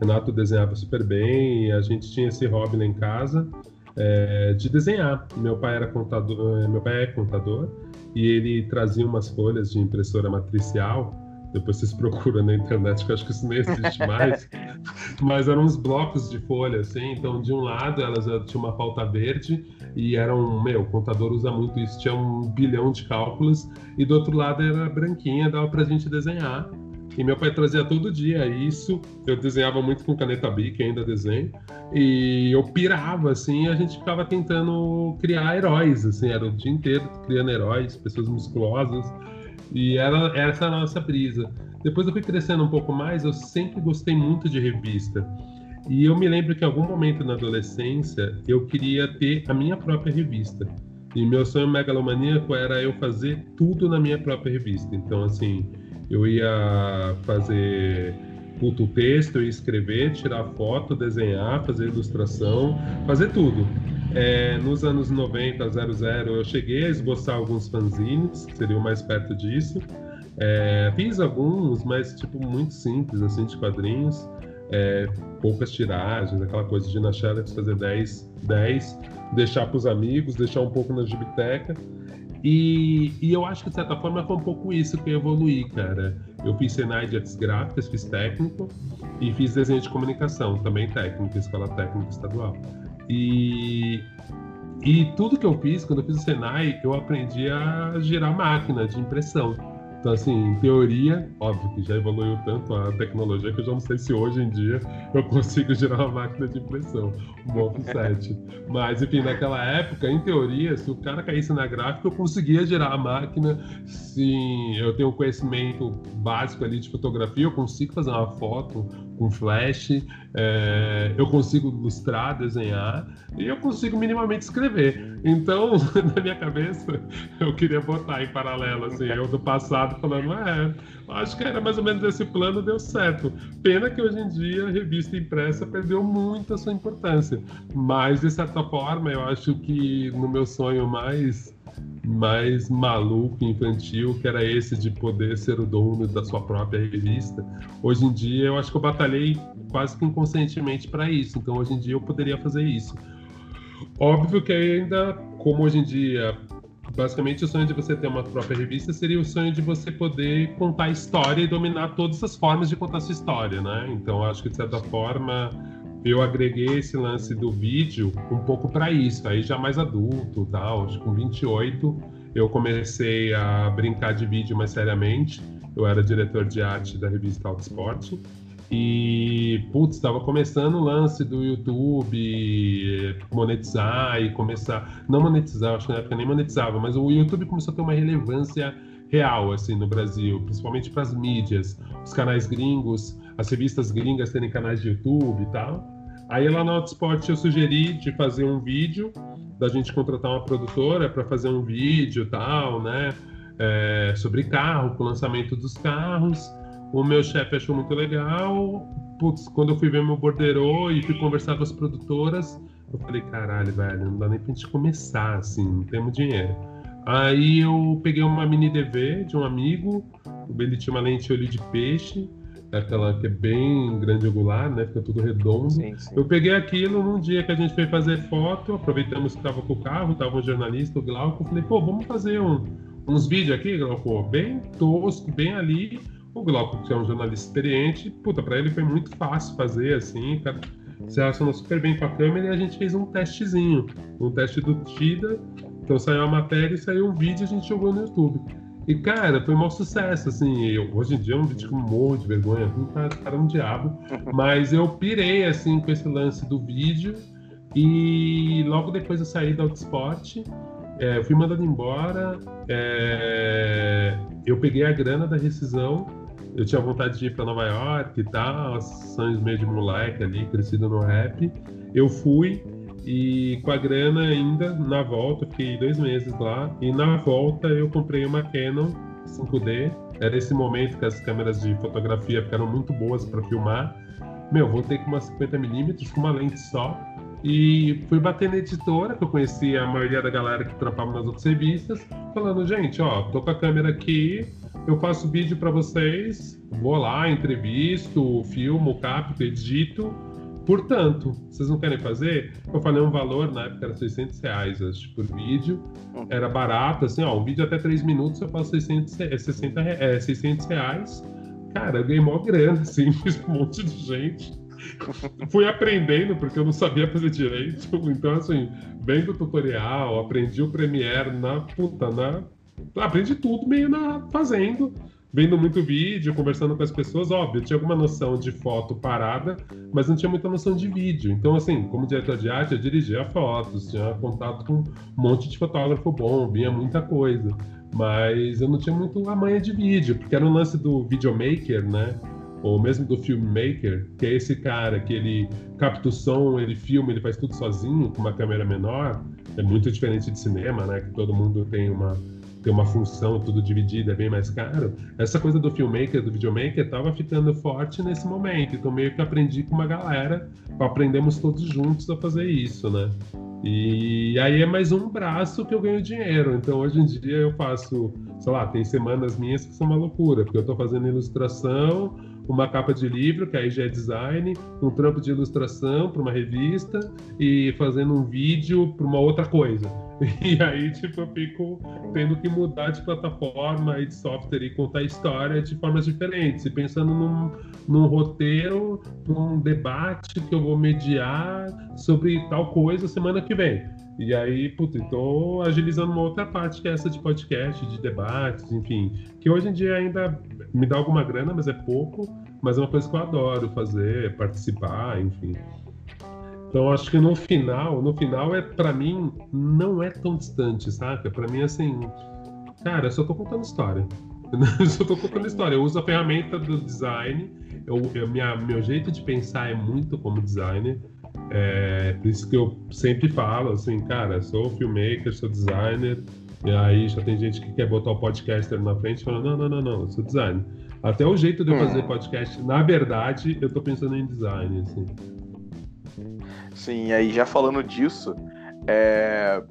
Speaker 2: Renato desenhava super bem e a gente tinha esse hobby lá em casa é, de desenhar. Meu pai era contador, meu pai é contador e ele trazia umas folhas de impressora matricial. Depois vocês procuram na internet, que eu acho que isso nem existe mais. Mas eram uns blocos de folha, assim. Então, de um lado, elas tinham uma pauta verde e eram, meu, o contador usa muito isso, tinha um bilhão de cálculos. E do outro lado era branquinha, dava pra gente desenhar. E meu pai trazia todo dia isso. Eu desenhava muito com caneta Bic, ainda desenho. E eu pirava, assim, e a gente ficava tentando criar heróis, assim, era o dia inteiro criando heróis, pessoas musculosas. E era essa a nossa brisa. Depois eu fui crescendo um pouco mais, eu sempre gostei muito de revista. E eu me lembro que em algum momento na adolescência eu queria ter a minha própria revista. E meu sonho megalomaníaco era eu fazer tudo na minha própria revista. Então, assim, eu ia fazer puto texto, eu ia escrever, tirar foto, desenhar, fazer ilustração, fazer tudo. É, nos anos 90, 00, eu cheguei a esboçar alguns fanzines, que seriam mais perto disso. É, fiz alguns, mas tipo muito simples, assim, de quadrinhos. É, poucas tiragens, aquela coisa de na Xerox fazer 10, 10, deixar para os amigos, deixar um pouco na gibiteca. E, e, eu acho que, de certa forma, foi um pouco isso que eu evoluí, cara. Eu fiz Senai de artes gráficas, fiz técnico e fiz desenho de comunicação, também técnico, escola técnica estadual. E, e tudo que eu fiz, quando eu fiz o Senai, eu aprendi a girar máquina de impressão. Então, assim, em teoria, óbvio que já evoluiu tanto a tecnologia que eu já não sei se hoje em dia eu consigo gerar uma máquina de impressão, um offset. Mas, enfim, naquela época, em teoria, se o cara caísse na gráfica, eu conseguia gerar a máquina. Sim, eu tenho um conhecimento básico ali de fotografia, eu consigo fazer uma foto com flash, é, eu consigo ilustrar, desenhar e eu consigo minimamente escrever. Então, na minha cabeça, eu queria botar em paralelo, assim, eu do passado falando, é, acho que era mais ou menos esse plano, deu certo. Pena que hoje em dia a revista impressa perdeu muito a sua importância. Mas, de certa forma, eu acho que no meu sonho mais mais maluco, infantil, que era esse de poder ser o dono da sua própria revista. Hoje em dia, eu acho que eu batalhei quase que inconscientemente para isso. Então, hoje em dia, eu poderia fazer isso. Óbvio que ainda, como hoje em dia, basicamente o sonho de você ter uma própria revista seria o sonho de você poder contar história e dominar todas as formas de contar sua história, né? Então, acho que de certa forma eu agreguei esse lance do vídeo um pouco para isso, aí já mais adulto, tal, acho que com 28 eu comecei a brincar de vídeo mais seriamente. Eu era diretor de arte da revista Autosport e, putz, estava começando o lance do YouTube monetizar e começar. Não monetizar, acho que na época nem monetizava, mas o YouTube começou a ter uma relevância real, assim, no Brasil, principalmente para as mídias. Os canais gringos, as revistas gringas terem canais de YouTube e tal. Aí lá no Autosport eu sugeri de fazer um vídeo, da gente contratar uma produtora para fazer um vídeo tal, né? É, sobre carro, com o lançamento dos carros. O meu chefe achou muito legal. Putz, quando eu fui ver meu borderô e fui conversar com as produtoras, eu falei, caralho, velho, não dá nem pra gente começar, assim, não temos dinheiro. Aí eu peguei uma mini DV de um amigo, ele tinha uma lente olho de peixe, aquela que é bem grande angular, né? Fica tudo redondo. Sim, sim. Eu peguei aquilo num dia que a gente foi fazer foto, aproveitamos que estava com o carro, tava um jornalista, o Glauco, falei, pô, vamos fazer um, uns vídeos aqui, Glauco, bem tosco, bem ali. O Glauco, que é um jornalista experiente, puta, pra ele foi muito fácil fazer assim, cara. Se relacionou super bem com a câmera e a gente fez um testezinho, um teste do TIDA. Então saiu a matéria e saiu um vídeo e a gente jogou no YouTube. E, cara, foi um maior sucesso, assim. Eu, hoje em dia é um vídeo com um monte de vergonha, não tá cara um diabo. Mas eu pirei, assim, com esse lance do vídeo. E logo depois eu saí da Autosport, é, eu fui mandado embora. É, eu peguei a grana da rescisão. Eu tinha vontade de ir para Nova York e tal, sonhos meio de moleque ali, crescido no rap. Eu fui e com a grana ainda, na volta, fiquei dois meses lá, e na volta eu comprei uma Canon 5D. Era esse momento que as câmeras de fotografia ficaram muito boas para filmar. Meu, voltei com uma 50mm, com uma lente só, e fui bater na editora, que eu conhecia a maioria da galera que trampava nas outras revistas, falando, gente, ó, tô com a câmera aqui, eu faço vídeo para vocês, vou lá, entrevisto, filmo, capto, edito. Portanto, vocês não querem fazer? Eu falei um valor, na época era 600 reais, acho, por vídeo. Uhum. Era barato, assim, ó, um vídeo até 3 minutos eu faço 600, 60, é, 600 reais. Cara, eu ganhei mó grana, assim, fiz um monte de gente. Fui aprendendo, porque eu não sabia fazer direito. Então, assim, vendo o tutorial, aprendi o Premiere na puta, na aprendi tudo meio na fazendo, vendo muito vídeo, conversando com as pessoas. Óbvio, tinha alguma noção de foto parada, mas não tinha muita noção de vídeo. Então, assim, como diretor de arte, eu dirigia fotos, tinha contato com um monte de fotógrafo bom, via muita coisa. Mas eu não tinha muito a manha de vídeo, porque era um lance do videomaker, né? ou mesmo do filmmaker, que é esse cara que ele capta o som, ele filma, ele faz tudo sozinho com uma câmera menor, é muito diferente de cinema, né? Que todo mundo tem uma tem uma função tudo dividido, é bem mais caro. Essa coisa do filmmaker, do videomaker, estava ficando forte nesse momento. Então meio que aprendi com uma galera, aprendemos todos juntos a fazer isso, né? E aí é mais um braço que eu ganho dinheiro. Então hoje em dia eu faço, sei lá, tem semanas minhas que são uma loucura, porque eu estou fazendo ilustração, uma capa de livro, que aí já é design, um trampo de ilustração para uma revista e fazendo um vídeo para uma outra coisa. E aí, tipo, eu fico tendo que mudar de plataforma e de software e contar história de formas diferentes. E pensando num, num roteiro, num debate que eu vou mediar sobre tal coisa semana que vem. E aí, puta, estou agilizando uma outra parte que é essa de podcast, de debates, enfim, que hoje em dia ainda me dá alguma grana, mas é pouco, mas é uma coisa que eu adoro fazer, participar, enfim. Então acho que no final, no final é para mim não é tão distante, saca? Para mim assim, cara, eu só tô contando história. eu só tô contando história. Eu uso a ferramenta do design. Eu, eu minha, meu jeito de pensar é muito como designer. É, por isso que eu sempre falo assim, cara, sou filmmaker, sou designer, e aí já tem gente que quer botar o podcaster na frente e fala, não, não, não, não, eu sou designer. Até o jeito de eu fazer hum. podcast, na verdade, eu tô pensando em design, assim.
Speaker 1: Sim, aí já falando disso, é...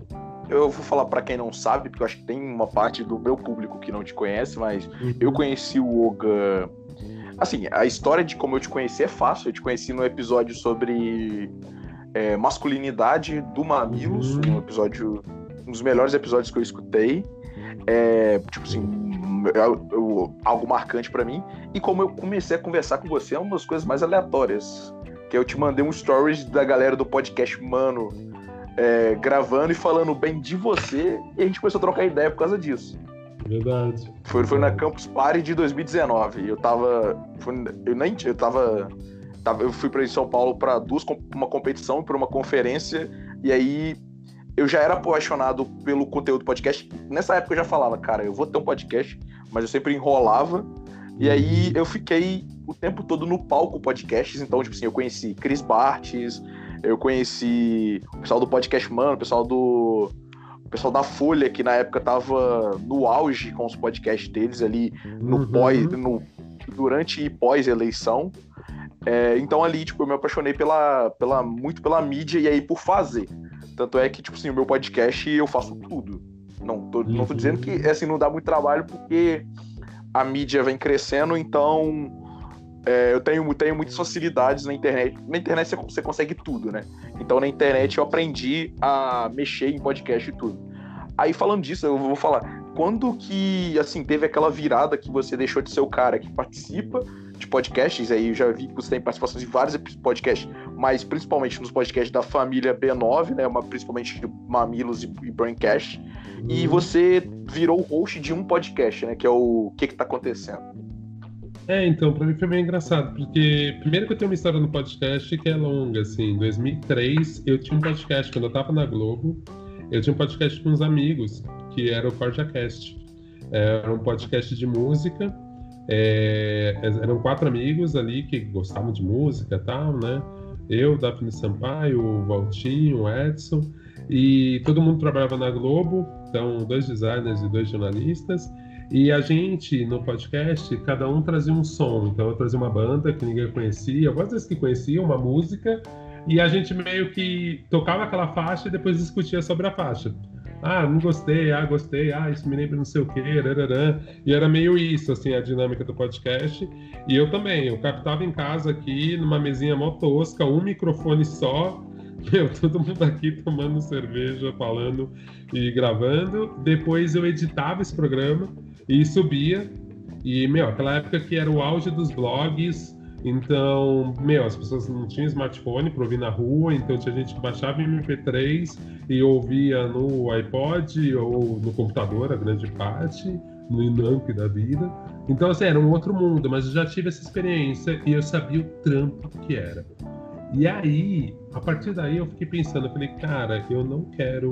Speaker 1: eu vou falar para quem não sabe, porque eu acho que tem uma parte do meu público que não te conhece, mas uhum. eu conheci o Oga Assim, a história de como eu te conheci é fácil. Eu te conheci no episódio sobre é, masculinidade do Mamilos, um episódio, um dos melhores episódios que eu escutei. É, tipo assim, eu, eu, algo marcante para mim. E como eu comecei a conversar com você, é uma das coisas mais aleatórias. Que eu te mandei um stories da galera do podcast Mano é, gravando e falando bem de você, e a gente começou a trocar ideia por causa disso.
Speaker 2: Verdade.
Speaker 1: Foi, foi na Campus Party de 2019. Eu tava. Foi, eu nem. Eu tava, tava. Eu fui para São Paulo para duas uma competição para uma conferência. E aí eu já era apaixonado pelo conteúdo do podcast. Nessa época eu já falava, cara, eu vou ter um podcast, mas eu sempre enrolava. E aí eu fiquei o tempo todo no palco podcasts. Então, tipo assim, eu conheci Chris Bartes, eu conheci o pessoal do Podcast Mano, o pessoal do o pessoal da Folha, que na época tava no auge com os podcasts deles ali no uhum. pós, no, durante e pós-eleição. É, então ali, tipo, eu me apaixonei pela, pela, muito pela mídia e aí por fazer. Tanto é que, tipo assim, o meu podcast eu faço tudo. Não tô, não tô uhum. dizendo que, assim, não dá muito trabalho porque a mídia vem crescendo, então é, eu tenho, tenho muitas facilidades na internet. Na internet você, você, consegue tudo, né? Então na internet eu aprendi a mexer em podcast e tudo. Aí falando disso, eu vou falar, quando que assim teve aquela virada que você deixou de ser o cara que participa de podcasts, aí eu já vi que você tem participações em vários podcasts, mas principalmente nos podcasts da família B9, né, uma, principalmente Mamilos e, e Braincast, uhum. e você virou o host de um podcast, né, que é o Que Que Tá Acontecendo.
Speaker 2: É, então, pra mim foi meio engraçado, porque primeiro que eu tenho uma história no podcast que é longa, assim, em 2003 eu tinha um podcast, quando eu tava na Globo, eu tinha um podcast com uns amigos, que era o CordiaCast. Era um podcast de música, é, eram quatro amigos ali que gostavam de música e tal, né? Eu, Daphne Sampaio, o Valtinho, o Edson, e todo mundo trabalhava na Globo, então dois designers e dois jornalistas. E a gente, no podcast, cada um trazia um som. Então eu trazia uma banda que ninguém conhecia, algumas vezes que conhecia, uma música, e a gente meio que tocava aquela faixa e depois discutia sobre a faixa. Ah, não gostei, ah, gostei, ah, isso me lembra não sei o quê, rararã. e era meio isso, assim, a dinâmica do podcast. E eu também, eu captava em casa aqui, numa mesinha mó tosca, um microfone só, meu, todo mundo aqui tomando cerveja, falando e gravando. Depois eu editava esse programa e subia. E, meu, aquela época que era o auge dos blogs, então, meu, as pessoas não tinham smartphone para ouvir na rua, então tinha gente que baixava em MP3 e ouvia no iPod ou no computador, a grande parte, no Inamp da vida. Então, assim, era um outro mundo, mas eu já tive essa experiência e eu sabia o trampo que era. E aí, a partir daí, eu fiquei pensando, eu falei, cara, eu não quero.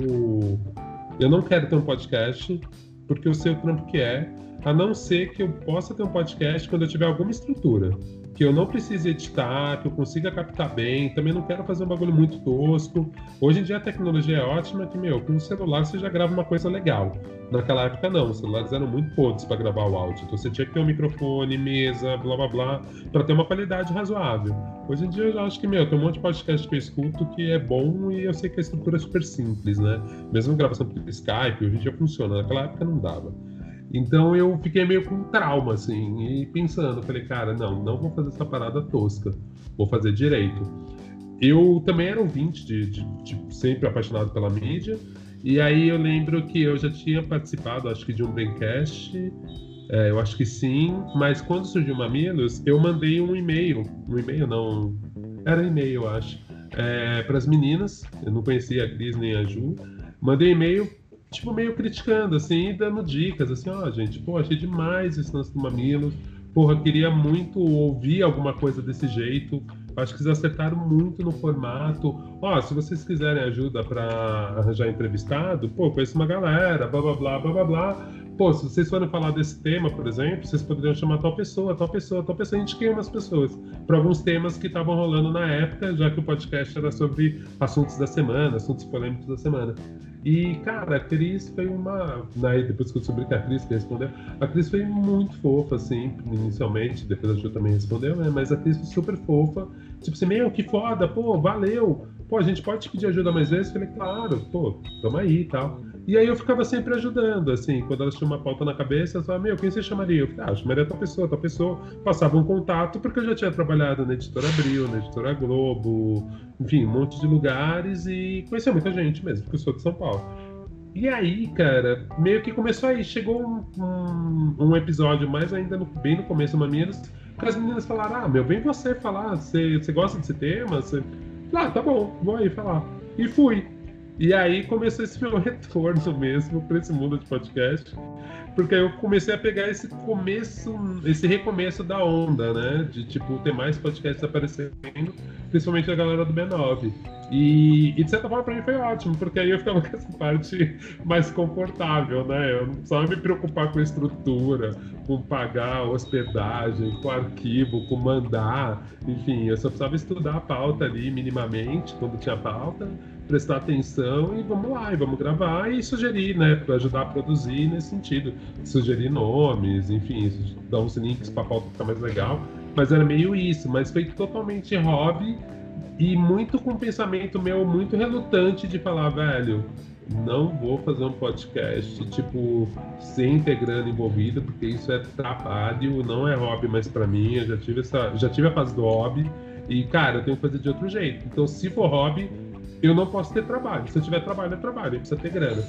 Speaker 2: Eu não quero ter um podcast, porque eu sei o trampo que é, a não ser que eu possa ter um podcast quando eu tiver alguma estrutura que eu não precise editar, que eu consiga captar bem, também não quero fazer um bagulho muito tosco. Hoje em dia a tecnologia é ótima, que, meu, com o celular você já grava uma coisa legal. Naquela época não, os celulares eram muito podres para gravar o áudio, então você tinha que ter um microfone, mesa, blá blá blá, para ter uma qualidade razoável. Hoje em dia eu acho que, meu, tem um monte de podcast que eu escuto que é bom e eu sei que a estrutura é super simples, né? Mesmo gravação por Skype, hoje em dia funciona, naquela época não dava. Então eu fiquei meio com trauma, assim, e pensando, falei, cara, não, não vou fazer essa parada tosca, vou fazer direito. Eu também era ouvinte, de, de, de sempre apaixonado pela mídia, e aí eu lembro que eu já tinha participado, acho que de um Braincast, é, eu acho que sim, mas quando surgiu o Mamilos, eu mandei um e-mail, um e-mail não, era e-mail, eu acho, é, para as meninas, eu não conhecia a Cris nem a Ju, mandei e-mail tipo, meio criticando, assim, e dando dicas, assim, ó, oh, gente, pô, achei demais esse lance do mamilo, porra, queria muito ouvir alguma coisa desse jeito, acho que eles acertaram muito no formato, ó, oh, se vocês quiserem ajuda para arranjar entrevistado, pô, conheço uma galera, blá, blá, blá, blá, blá, blá, pô, se vocês forem falar desse tema, por exemplo, vocês poderiam chamar tal pessoa, tal pessoa, tal pessoa. Queima umas pessoas para alguns temas que estavam rolando na época, já que o podcast era sobre assuntos da semana, assuntos polêmicos da semana. E, cara, a Cris foi uma. Né, depois que eu descobri que a Cris que respondeu, a Cris foi muito fofa, assim, inicialmente, depois a Ju também respondeu, né? Mas a Cris foi super fofa. Tipo assim, meu, que foda, pô, valeu. Pô, a gente pode pedir ajuda mais vezes? Falei, claro, pô, tamo aí e tal. E aí eu ficava sempre ajudando, assim, quando elas tinham uma pauta na cabeça, elas falavam, meu, quem você chamaria? Eu falei, ah, chamaria tal pessoa, tal pessoa. Passava um contato, porque eu já tinha trabalhado na Editora Abril, na Editora Globo, enfim, um monte de lugares e conhecia muita gente mesmo, porque eu sou de São Paulo. E aí, cara, meio que começou aí, chegou um, um, um episódio mais ainda no, bem no começo, uma meninas, que as meninas falaram, ah, meu, vem você falar, você, você gosta desse tema? Você... Ah, tá bom, vou aí falar. E fui. E aí começou esse meu retorno mesmo para esse mundo de podcast, porque aí eu comecei a pegar esse começo, esse recomeço da onda, né? De tipo ter mais podcasts aparecendo, principalmente a galera do B9. E, e de certa forma para mim foi ótimo, porque aí eu ficava com essa parte mais confortável, né? Eu não precisava me preocupar com estrutura, com pagar hospedagem, com arquivo, com mandar, enfim, eu só precisava estudar a pauta ali minimamente quando tinha pauta prestar atenção e vamos lá, e vamos gravar e sugerir, né, para ajudar a produzir nesse sentido, sugerir nomes, enfim, dar uns links para pauta ficar mais legal. Mas era meio isso, mas feito totalmente hobby e muito com pensamento meu muito relutante de falar, velho, não vou fazer um podcast tipo sem integrando envolvido, porque isso é trabalho, não é hobby mais para mim. Eu já tive essa, já tive a fase do hobby e cara, eu tenho que fazer de outro jeito. Então, se for hobby, eu não posso ter trabalho. Se eu tiver trabalho, é trabalho, precisa ter grana.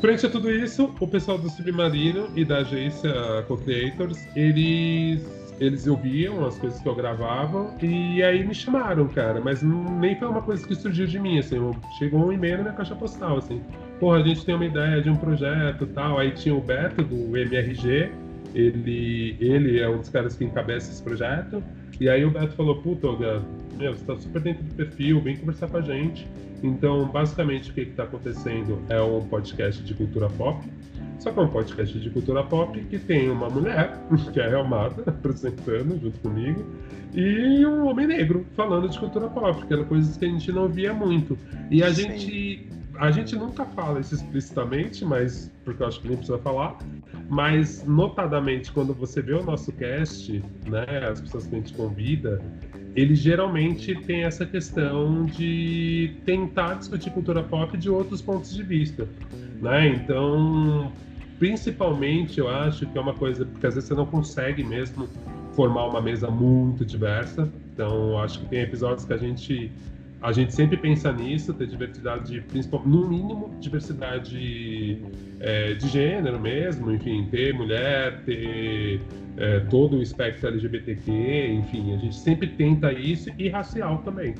Speaker 2: Frente a tudo isso, o pessoal do Submarino e da agência Co-Creators, eles eles ouviam as coisas que eu gravava e aí me chamaram, cara. Mas nem foi uma coisa que surgiu de mim, assim. Chegou um e-mail na minha caixa postal, assim. Porra, a gente tem uma ideia de um projeto tal. Aí tinha o Beto, do MRG. Ele, ele é um dos caras que encabeça esse projeto. E aí o Beto falou, puta, meu, você tá super dentro do perfil, vem conversar com a gente. Então, basicamente, o que está acontecendo é um podcast de cultura pop. Só que é um podcast de cultura pop que tem uma mulher, que é a Elmada, apresentando junto comigo, e um homem negro falando de cultura pop, que era coisas que a gente não via muito. E a Sim. gente a gente nunca fala isso explicitamente, mas porque eu acho que nem precisa falar. Mas notadamente quando você vê o nosso cast, né, as pessoas que a gente convida, ele geralmente tem essa questão de tentar discutir cultura pop de outros pontos de vista, né? Então, principalmente eu acho que é uma coisa porque às vezes você não consegue mesmo formar uma mesa muito diversa. Então, acho que tem episódios que a gente a gente sempre pensa nisso, ter diversidade, no mínimo, diversidade é, de gênero mesmo, enfim, ter mulher, ter é, todo o espectro LGBTQ, enfim, a gente sempre tenta isso e racial também.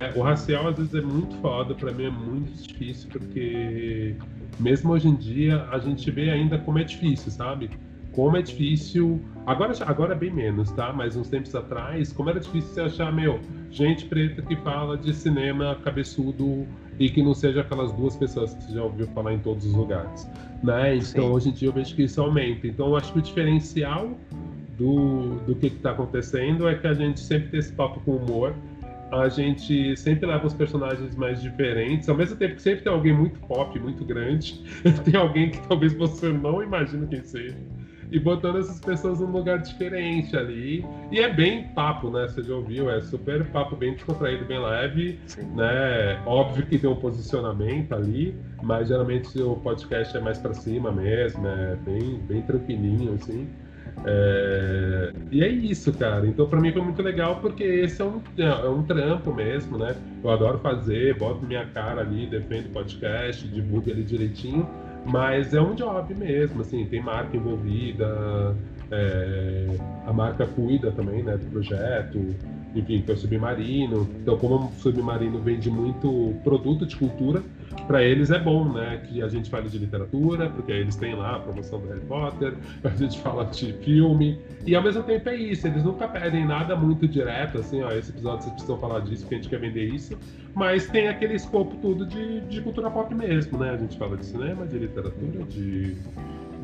Speaker 2: É, o racial às vezes é muito foda, para mim é muito difícil, porque mesmo hoje em dia a gente vê ainda como é difícil, sabe? Como é difícil. Agora, agora é bem menos, tá? Mas uns tempos atrás, como era difícil você achar, meu, gente preta que fala de cinema cabeçudo e que não seja aquelas duas pessoas que você já ouviu falar em todos os lugares, né? Então Sim. hoje em dia eu vejo que isso aumenta. Então eu acho que o diferencial do, do que está acontecendo é que a gente sempre tem esse papo com humor, a gente sempre leva os personagens mais diferentes, ao mesmo tempo que sempre tem alguém muito pop, muito grande, tem alguém que talvez você não imagine quem seja e botando essas pessoas num lugar diferente ali. E é bem papo, né? Você já ouviu? É super papo bem descontraído, bem leve, Sim. né? Óbvio que tem um posicionamento ali, mas geralmente o podcast é mais para cima mesmo, é bem, bem tranquilinho, assim. É... E é isso, cara. Então, para mim foi muito legal porque esse é um, é um trampo mesmo, né? Eu adoro fazer, boto minha cara ali, defendo o podcast, divulgo ele direitinho. Mas é um job mesmo, assim, tem marca envolvida, é, a marca cuida também, né, do projeto, enfim, que é o Submarino. Então, como o Submarino vende muito produto de cultura, para eles é bom, né, que a gente fale de literatura, porque eles têm lá a promoção do Harry Potter, a gente fala de filme, e ao mesmo tempo é isso, eles nunca pedem nada muito direto, assim, ó, esse episódio vocês precisam falar disso, porque a gente quer vender isso, mas tem aquele escopo tudo de, de cultura pop mesmo, né, a gente fala de cinema, de literatura, de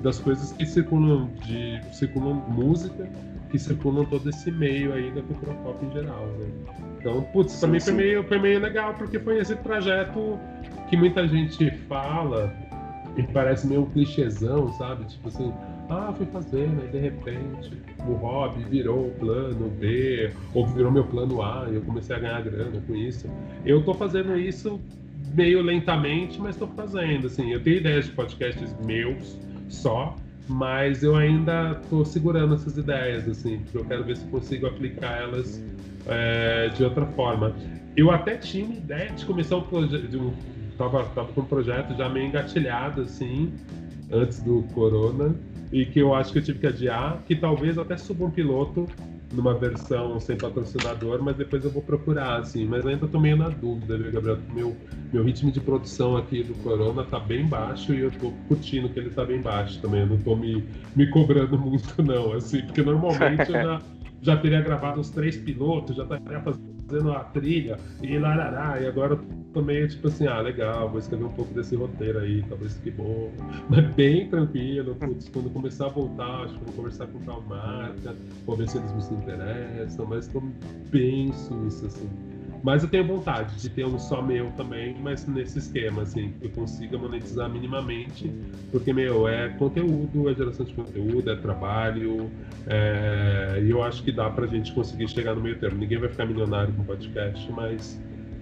Speaker 2: das coisas que circulam, de circulam música, que circulam todo esse meio aí da cultura pop em geral, né? Então, putz, pra sim, mim foi meio, foi meio legal, porque foi esse trajeto que muita gente fala e parece meio um clichêzão, sabe? Tipo assim, ah, fui fazendo, aí de repente o hobby virou o plano B, ou virou meu plano A, e eu comecei a ganhar grana com isso. Eu tô fazendo isso meio lentamente, mas tô fazendo, assim, eu tenho ideias de podcasts meus só, mas eu ainda tô segurando essas ideias, assim, porque eu quero ver se consigo aplicar elas é, de outra forma. Eu até tinha ideia de começar um projeto, um, tava, tava com um projeto já meio engatilhado, assim, antes do corona, e que eu acho que eu tive que adiar, que talvez até suba um piloto numa versão sem patrocinador, mas depois eu vou procurar, assim. Mas ainda tô meio na dúvida, viu, Gabriel? Meu, meu ritmo de produção aqui do Corona tá bem baixo e eu tô curtindo que ele tá bem baixo também. Eu não tô me, me cobrando muito, não, assim, porque normalmente eu já, já teria gravado os três pilotos, já estaria fazendo a trilha e larará, e agora meio tipo assim, ah, legal, vou escrever um pouco desse roteiro aí, talvez fique bom. Mas bem tranquilo, putz, quando começar a voltar, acho que vou conversar com tal marca, vou ver se eles me interessam, mas tô bem suíço, assim. Mas eu tenho vontade de ter um só meu também, mas nesse esquema, assim, que eu consiga monetizar minimamente, porque, meu, é conteúdo, é geração de conteúdo, é trabalho, é... e eu acho que dá pra gente conseguir chegar no meio termo. Ninguém vai ficar milionário com podcast, mas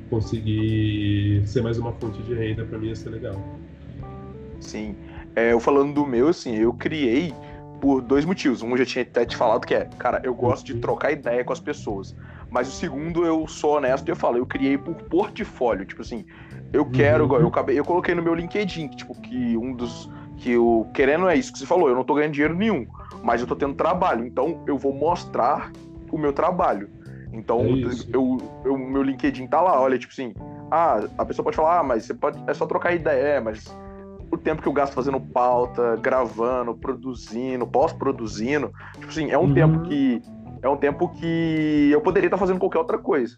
Speaker 2: conseguir ser mais uma fonte de renda para mim ia ser legal.
Speaker 1: Sim. É, eu falando do meu, assim, eu criei por dois motivos. Um eu já tinha até te falado que é, cara, eu gosto de trocar ideia com as pessoas. Mas o segundo, eu sou honesto e eu falo, eu criei por portfólio. Tipo assim, eu quero, uhum. eu, acabei, eu coloquei no meu LinkedIn, tipo, que um dos. Que o querendo é isso que você falou, eu não tô ganhando dinheiro nenhum, mas eu tô tendo trabalho. Então eu vou mostrar o meu trabalho. Então, é eu, eu, meu LinkedIn tá lá, olha, tipo assim, ah, a pessoa pode falar, ah, mas você pode, é só trocar ideia, é, mas o tempo que eu gasto fazendo pauta, gravando, produzindo, pós-produzindo, tipo assim, é um uhum. tempo que é um tempo que eu poderia estar fazendo qualquer outra coisa.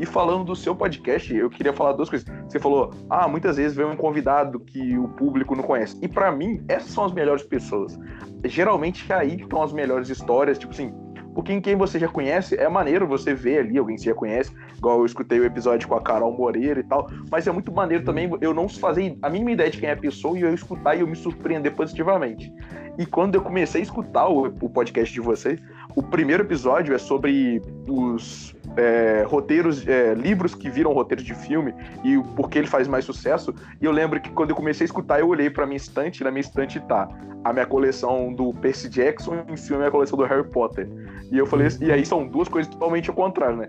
Speaker 1: E falando do seu podcast, eu queria falar duas coisas. Você falou, ah, muitas vezes vem um convidado que o público não conhece. E para mim, essas são as melhores pessoas. Geralmente é aí que estão as melhores histórias, tipo assim, porque em quem você já conhece, é maneiro você ver ali alguém que você já conhece, igual eu escutei o episódio com a Carol Moreira e tal, mas é muito maneiro também eu não fazer a mínima ideia de quem é a pessoa e eu escutar e eu me surpreender positivamente. E quando eu comecei a escutar o, o podcast de vocês, o primeiro episódio é sobre os é, roteiros, é, livros que viram roteiros de filme e por que ele faz mais sucesso. E eu lembro que quando eu comecei a escutar, eu olhei para minha estante, e na minha estante tá a minha coleção do Percy Jackson e em cima a minha coleção do Harry Potter. E eu falei, e aí são duas coisas totalmente ao contrário, né?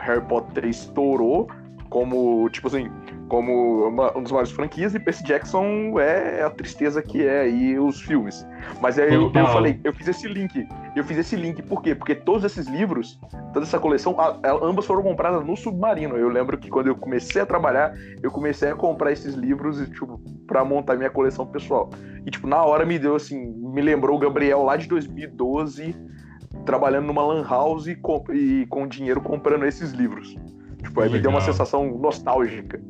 Speaker 1: Harry Potter estourou como, tipo assim, como uma, um dos maiores franquias, e Percy Jackson é a tristeza que é aí os filmes. Mas aí eu, eu, falei, eu fiz esse link. Eu fiz esse link, por quê? Porque todos esses livros, toda essa coleção, a, a, ambas foram compradas no Submarino. Eu lembro que quando eu comecei a trabalhar, eu comecei a comprar esses livros, tipo, pra montar minha coleção pessoal. E, tipo, na hora me deu assim, me lembrou o Gabriel lá de 2012, trabalhando numa lan house e com, e com dinheiro comprando esses livros. Tipo, aí Legal. me deu uma sensação nostálgica.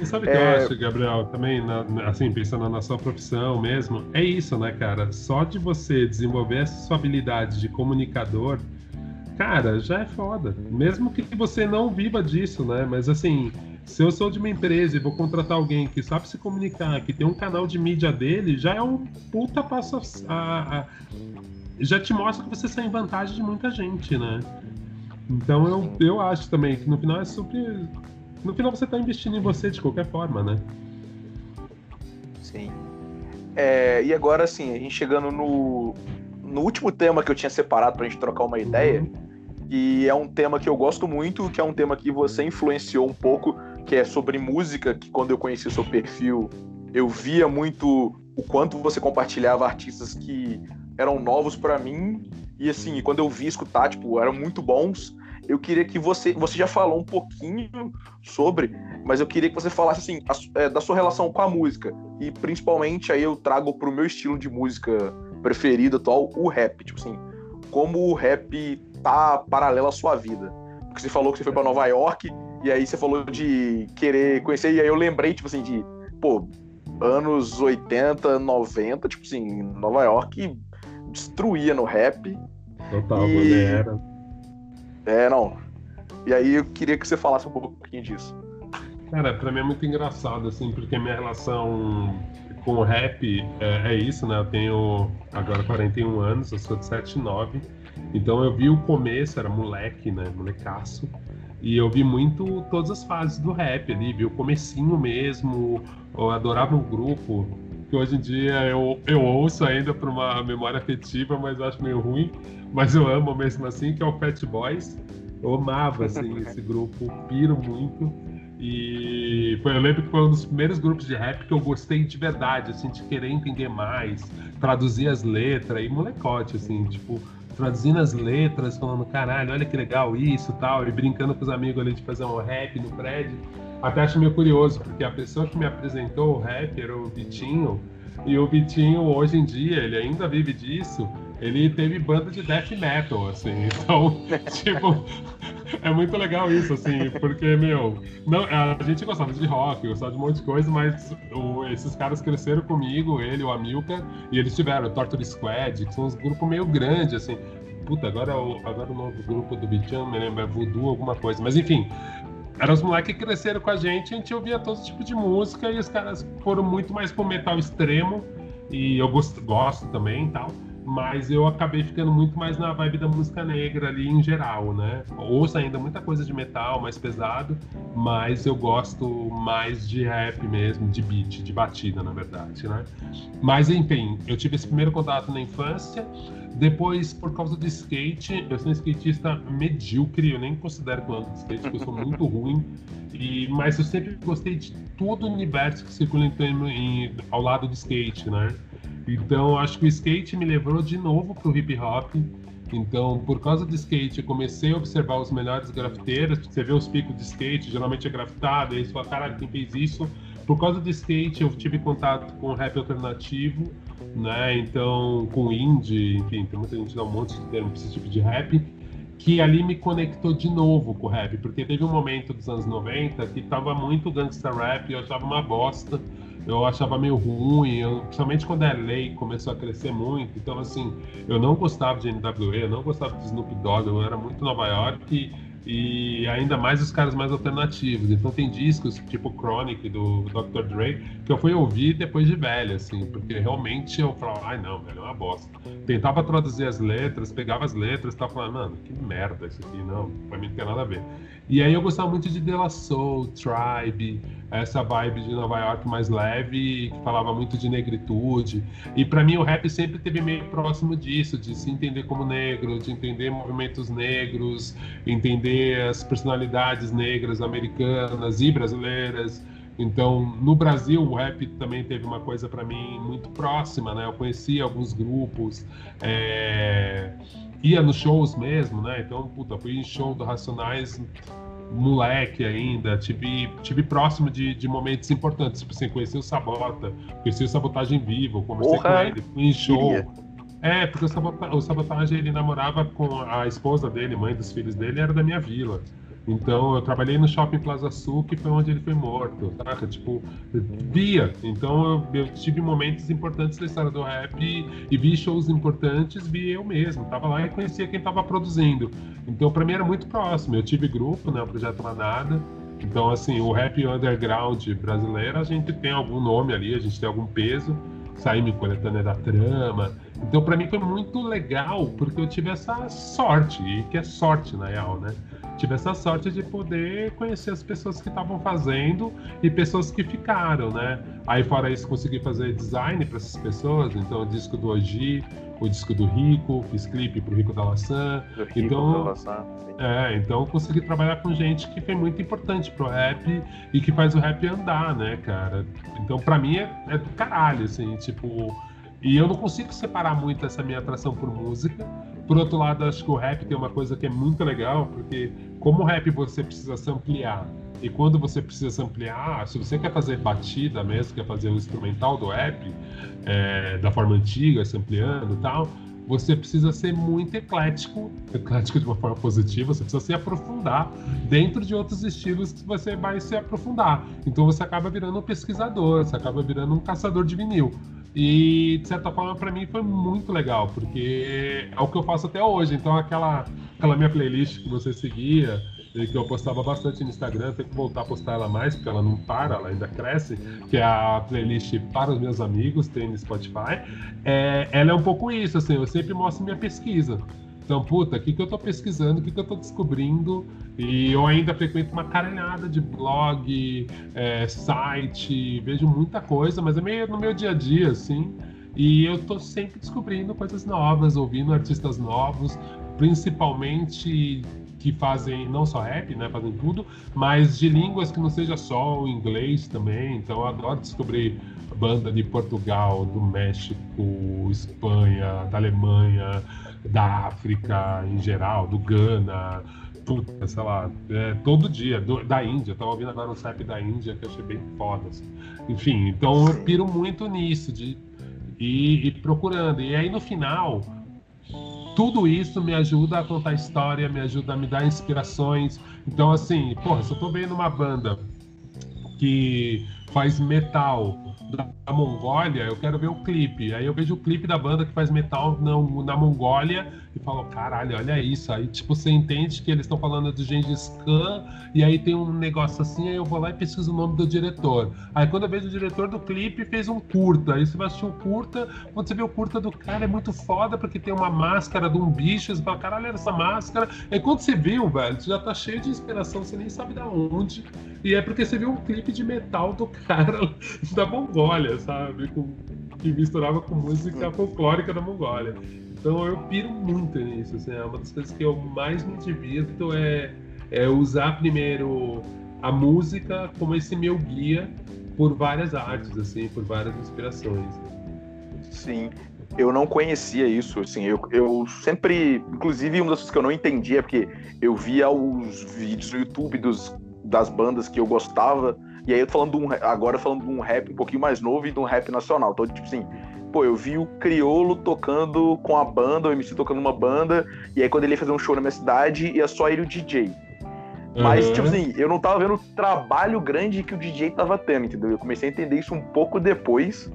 Speaker 2: E sabe o que é... eu acho, Gabriel, também, na, assim, pensando na sua profissão mesmo, é isso, né, cara? Só de você desenvolver essa sua habilidade de comunicador, cara, já é foda. Mesmo que você não viva disso, né? Mas assim, se eu sou de uma empresa e vou contratar alguém que sabe se comunicar, que tem um canal de mídia dele, já é um puta passo a, a já te mostra que você sai em vantagem de muita gente, né? Então eu, eu acho também que no final é super no final você está investindo em você de qualquer forma, né?
Speaker 1: Sim. É, e agora, assim, a gente chegando no, no último tema que eu tinha separado para a gente trocar uma ideia, uhum. e é um tema que eu gosto muito, que é um tema que você influenciou um pouco, que é sobre música, que quando eu conheci o seu perfil, eu via muito o quanto você compartilhava artistas que eram novos para mim, e assim, quando eu vi escutar, tipo, eram muito bons, eu queria que você. Você já falou um pouquinho sobre, mas eu queria que você falasse assim, a, é, da sua relação com a música. E principalmente aí eu trago pro meu estilo de música preferido atual, o rap. Tipo assim, como o rap tá paralelo à sua vida. Porque você falou que você foi para Nova York, e aí você falou de querer conhecer, e aí eu lembrei, tipo assim, de, pô, anos 80, 90, tipo assim, Nova York destruía no rap.
Speaker 2: Total, e... era
Speaker 1: é, não. E aí eu queria que você falasse um pouquinho disso.
Speaker 2: Cara, pra mim é muito engraçado, assim, porque a minha relação com o rap é, é, isso, né? Eu tenho agora 41 anos, eu sou de 79. Então eu vi o começo, era moleque, né? Molecaço. E eu vi muito todas as fases do rap ali, vi o comecinho mesmo. Eu adorava o grupo, que hoje em dia eu, eu ouço ainda por uma memória afetiva, mas acho meio ruim. Mas eu amo mesmo assim, que é o Fat Boys. Eu amava assim, esse grupo, piro muito. E foi, eu lembro que foi um dos primeiros grupos de rap que eu gostei de verdade, assim, de querer entender mais, traduzir as letras, e molecote, assim, tipo, traduzindo as letras, falando, caralho, olha que legal isso tal, e brincando com os amigos ali de fazer um rap no prédio. Até acho meio curioso, porque a pessoa que me apresentou o rap era o Vitinho, e o Vitinho, hoje em dia, ele ainda vive disso, ele teve banda de death metal, assim, então, tipo, é muito legal isso, assim, porque, meu, não, a gente gostava de rock, gostava de um monte de coisa, mas o, esses caras cresceram comigo, ele, o Amilcar, e eles tiveram o Torture Squad, que são uns grupos meio grandes, assim, puta, agora, agora o novo grupo do Vitinho, me lembro, é Voodoo, alguma coisa, mas enfim, eram os moleques que cresceram com a gente, a gente ouvia todo tipo de música e os caras foram muito mais pro metal extremo e eu gosto, gosto também e tal mas eu acabei ficando muito mais na vibe da música negra ali em geral, né? Ouço ainda muita coisa de metal mais pesado, mas eu gosto mais de rap mesmo, de beat, de batida, na verdade, né? Mas enfim, eu tive esse primeiro contato na infância, depois, por causa do skate, eu sou um skatista medíocre, eu nem considero que eu ando de skate, porque eu sou muito ruim, e, mas eu sempre gostei de todo o universo que circula em, em, ao lado do skate, né? Então, acho que o skate me levou de novo pro hip hop. Então, por causa do skate, eu comecei a observar os melhores grafiteiros. Você vê os picos de skate, geralmente é grafitado, aí você fala, caralho, quem fez isso? Por causa do skate, eu tive contato com rap alternativo, né? Então, com indie, enfim, tem muita gente que dá um monte de termo pra esse tipo de rap. que ali me conectou de novo com o rap, porque teve um momento dos anos 90 que tava muito gangsta rap eu achava uma bosta eu achava meio ruim, eu, principalmente quando a lei começou a crescer muito. Então, assim, eu não gostava de NWA, eu não gostava de Snoop Dogg, eu era muito Nova York e, e ainda mais os caras mais alternativos. Então, tem discos tipo Chronic do Dr. Dre que eu fui ouvir depois de velho, assim, porque realmente eu falava, ai não, velho, é uma bosta. Tentava traduzir as letras, pegava as letras e tava falando, mano, que merda isso aqui, não, pra mim não tem nada a ver. E aí eu gostava muito de De La Soul, Tribe, essa vibe de Nova York mais leve, que falava muito de negritude. E para mim o rap sempre teve meio próximo disso, de se entender como negro, de entender movimentos negros, entender as personalidades negras americanas e brasileiras. Então, no Brasil, o rap também teve uma coisa para mim muito próxima, né? Eu conheci alguns grupos, é ia nos shows mesmo, né? Então, puta, fui em show do Racionais moleque ainda, tive, tive próximo de, de momentos importantes, tipo assim, conheci o Sabota, conheci o Sabotagem Vivo, conversei Porra, com ele, fui em show. Queria. É, porque o, Sabota, o Sabotagem, ele namorava com a esposa dele, mãe dos filhos dele, era da minha vila. Então eu trabalhei no Shopping Plaza Sul, que foi onde ele foi morto, saca? Tipo, via. Então eu, eu, tive momentos importantes da história do rap e, e, vi shows importantes, vi eu mesmo. Tava lá e conhecia quem tava produzindo. Então para mim era muito próximo. Eu tive grupo, né? O Projeto Manada. Então, assim, o rap underground brasileiro, a gente tem algum nome ali, a gente tem algum peso. Saí-me coletânea da trama. Então, para mim foi muito legal, porque eu tive essa sorte, e que é sorte, na real, né? Tive essa sorte de poder conhecer as pessoas que estavam fazendo e pessoas que ficaram, né? Aí fora isso consegui fazer design para essas pessoas, então o disco do Oji, o disco do Rico, fiz clipe pro Rico da Laçã. então, da Laçã, é, então consegui trabalhar com gente que foi muito importante pro rap e que faz o rap andar, né, cara? Então para mim é, é do caralho, assim, tipo, e eu não consigo separar muito essa minha atração por música. Por outro lado, acho que o rap tem uma coisa que é muito legal, porque como rap você precisa se ampliar, e quando você precisa se ampliar, se você quer fazer batida mesmo, quer fazer o um instrumental do rap, é, da forma antiga, se ampliando e tal, você precisa ser muito eclético, eclético de uma forma positiva, você precisa se aprofundar dentro de outros estilos que você vai se aprofundar. Então você acaba virando um pesquisador, você acaba virando um caçador de vinil. E, de certa forma, para mim foi muito legal, porque é o que eu faço até hoje. Então, aquela, aquela minha playlist que você seguia, que eu postava bastante no Instagram, tenho que voltar a postar ela mais, porque ela não para, ela ainda cresce, que é a playlist para os meus amigos, tem no Spotify. É, ela é um pouco isso, assim, eu sempre mostro minha pesquisa. Então, puta, o que, que eu tô pesquisando, o que, que eu tô descobrindo, e eu ainda frequento uma caralhada de blog, é, site, vejo muita coisa, mas é meio no meu dia a dia, assim, e eu tô sempre descobrindo coisas novas, ouvindo artistas novos, principalmente que fazem não só rap, né, fazem tudo, mas de línguas que não seja só o inglês também. Então eu adoro descobrir banda de Portugal, do México, Espanha, da Alemanha, da África em geral, do Ghana, puta, sei lá, é, todo dia, do, da Índia, tava ouvindo agora um rap da Índia que eu achei bem foda. Assim. Enfim, então eu piro muito nisso, de ir, ir procurando. E aí no final, tudo isso me ajuda a contar história, me ajuda a me dar inspirações. Então, assim, porra, se eu tô vendo uma banda que faz metal da Mongólia, eu quero ver o clipe. Aí eu vejo o clipe da banda que faz metal na, na Mongólia e falo, caralho, olha isso. Aí, tipo, você entende que eles estão falando de Gengis Khan e aí tem um negócio assim, aí eu vou lá e pesquiso o nome do diretor. Aí quando eu vejo o diretor do clipe, fez um curta. Aí você vai assistir o curta, quando você vê o curta do cara, é muito foda porque tem uma máscara de um bicho, você fala, caralho, era essa máscara. Aí quando você viu, velho, você já tá cheio de inspiração, você nem sabe da onde. E é porque você viu um clipe de metal do cara da Mongólia, sabe? Com, que misturava com música folclórica da Mongólia. Então eu piro muito nisso. Assim, é uma das coisas que eu mais me divirto é, é usar primeiro a música como esse meu guia por várias artes, assim, por várias inspirações.
Speaker 1: Sim, eu não conhecia isso, assim, eu, eu sempre, inclusive uma das coisas que eu não entendia, é porque eu via os vídeos no YouTube dos das bandas que eu gostava. E aí eu falando um, agora falando de um rap um pouquinho mais novo e de um rap nacional. Então, tipo assim, pô, eu vi o Criolo tocando com a banda, o MC tocando uma banda, e aí quando ele ia fazer um show na minha cidade, ia só ele o DJ. Mas, uhum. tipo assim, eu não tava vendo o trabalho grande que o DJ tava tendo, entendeu? Eu comecei a entender isso um pouco depois.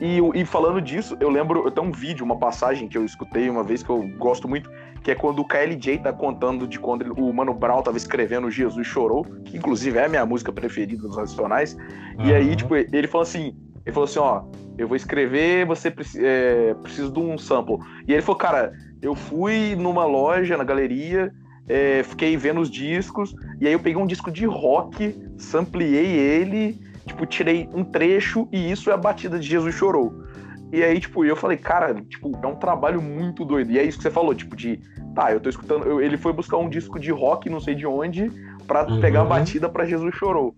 Speaker 1: E, e falando disso, eu lembro, eu tenho um vídeo, uma passagem que eu escutei uma vez que eu gosto muito, que é quando o KLJ tá contando de quando ele, o Mano Brown tava escrevendo Jesus Chorou, que inclusive é a minha música preferida dos Racionais. Uhum. E aí, tipo, ele falou assim, ele falou assim, ó, eu vou escrever, você é, precisa de um sample. E ele falou, cara, eu fui numa loja, na galeria, é, fiquei vendo os discos, e aí eu peguei um disco de rock, sampleei ele, tipo, tirei um trecho, e isso é a batida de Jesus Chorou. E aí, tipo, eu falei, cara, tipo, é um trabalho muito doido. E é isso que você falou, tipo, de, tá, eu tô escutando, eu, ele foi buscar um disco de rock, não sei de onde, para uhum. pegar a batida para Jesus Chorou.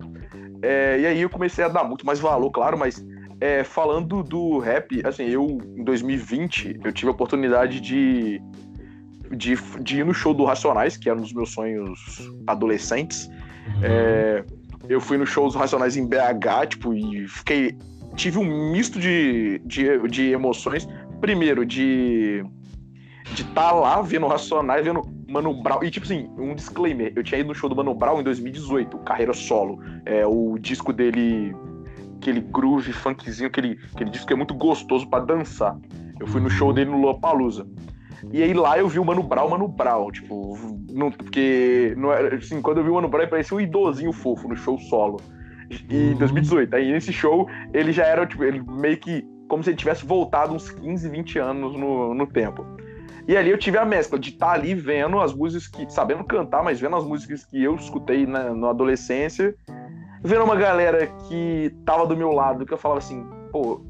Speaker 1: É, e aí eu comecei a dar muito mais valor, claro, mas é, falando do rap, assim, eu em 2020 eu tive a oportunidade de, de, de ir no show do Racionais, que era um dos meus sonhos adolescentes. Uhum. É, eu fui no show dos Racionais em BH, tipo, e fiquei. Tive um misto de, de, de emoções. Primeiro, de de estar tá lá vendo Racionais, vendo Mano Brown. E, tipo assim, um disclaimer: eu tinha ido no show do Mano Brown em 2018, carreira solo. É, o disco dele aquele groove funkzinho, aquele, aquele disco que é muito gostoso para dançar. Eu fui no show dele no Lollapalooza. E aí lá eu vi o Mano Brown, Mano Brown, tipo, não, porque não era, assim, quando eu vi o Mano Brown ele parecia um idosinho fofo no show solo. E em 2018, uhum. aí nesse show ele já era, tipo, ele meio que como se ele tivesse voltado uns 15, 20 anos no, no tempo. E ali eu tive a mescla de estar tá ali vendo as músicas que, sabendo cantar, mas vendo as músicas que eu escutei na, na adolescência vendo uma galera que tava do meu lado, que eu falava assim, pô,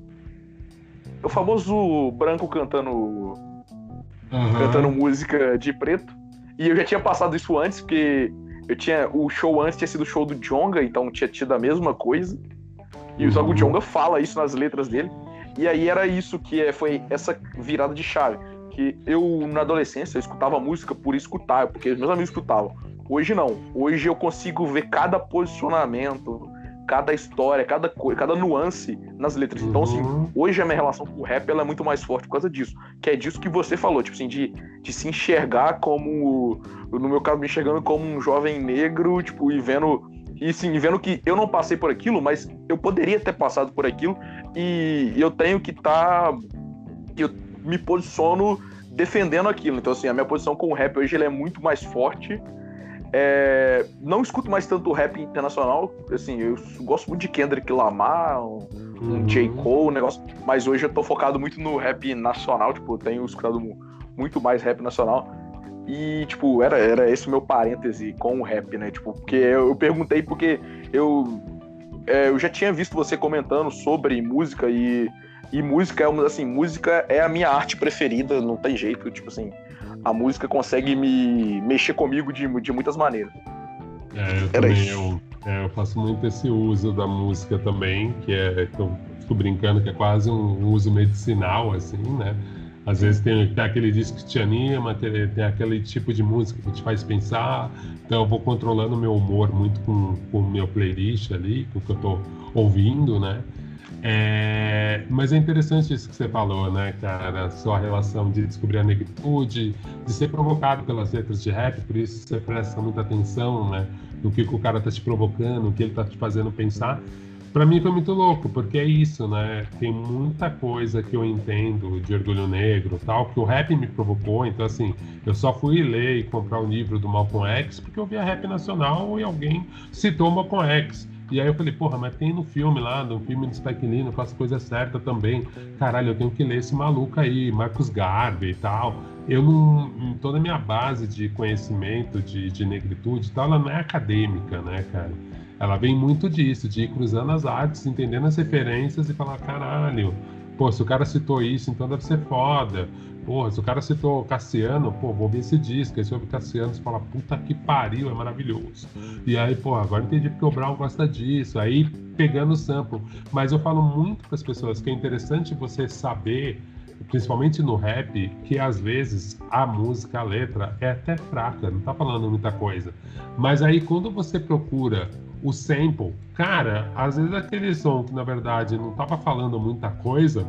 Speaker 1: o famoso branco cantando uhum. cantando música de preto. E eu já tinha passado isso antes, porque eu tinha o show antes tinha sido o show do Jonga, então tinha tido a mesma coisa. E uhum. o Jonga fala isso nas letras dele. E aí era isso que é, foi essa virada de chave. Que eu, na adolescência, eu escutava música por escutar, porque meus amigos escutavam. Hoje não. Hoje eu consigo ver cada posicionamento, cada história, cada coisa, cada nuance nas letras. Então, assim, uhum. hoje a minha relação com o rap ela é muito mais forte por causa disso. Que é disso que você falou, tipo assim, de, de se enxergar como. No meu caso, me enxergando como um jovem negro, tipo, e vendo. E sim, vendo que eu não passei por aquilo, mas eu poderia ter passado por aquilo, e eu tenho que estar. Tá, eu me posiciono defendendo aquilo. Então, assim, a minha posição com o rap hoje é muito mais forte é, não escuto mais tanto rap internacional, assim, eu gosto muito de Kendrick Lamar, um, uhum. um J. Cole, um negócio, mas hoje eu tô focado muito no rap nacional, tipo, eu tenho escutado muito mais rap nacional. E, tipo, era, era esse o meu parêntese com o rap, né? Tipo, porque eu, eu perguntei porque eu, é, eu já tinha visto você comentando sobre música e, e música é uma, assim, música é a minha arte preferida, não tem jeito, tipo assim, a música consegue me mexer comigo de, de muitas maneiras.
Speaker 2: É, eu Era também, isso. Eu, é, eu faço muito esse uso da música também, que é, que eu fico brincando que é quase um uso medicinal, assim, né? Às vezes tem, tem aquele disco que te anima, tem, tem, aquele tipo de música que te faz pensar. Então eu vou controlando o meu humor muito com o meu playlist ali, com o que eu tô ouvindo, né? É, mas é interessante isso que você falou, né, cara? Sua relação de descobrir a negritude, de ser provocado pelas letras de rap, por isso você presta muita atenção, né? No que, o cara tá te provocando, o que ele tá te fazendo pensar. Para mim foi muito louco, porque é isso, né? Tem muita coisa que eu entendo de orgulho negro, tal, que o rap me provocou. Então, assim, eu só fui ler e comprar o um livro do Malcolm X porque eu via rap nacional e alguém citou Malcolm X. E aí eu falei, porra, mas tem no filme lá, no filme do Spike Lee, não faço coisa certa também. Caralho, eu tenho que ler esse maluco aí, Marcos Garvey e tal. Eu não. Toda a minha base de conhecimento de, de negritude e tal, ela não é acadêmica, né, cara? Ela vem muito disso, de ir cruzando as artes, entendendo as referências e falar, caralho, pô, se o cara citou isso, então deve ser foda. Porra, se o cara citou Cassiano, pô, vou ver esse disco. Aí você ouve Cassiano e fala, puta que pariu, é maravilhoso. E aí, pô, agora entendi porque o Brown gosta disso. Aí pegando o sample. Mas eu falo muito para as pessoas que é interessante você saber, principalmente no rap, que às vezes a música, a letra é até fraca, não tá falando muita coisa. Mas aí quando você procura o sample, cara, às vezes aquele som que na verdade não tava falando muita coisa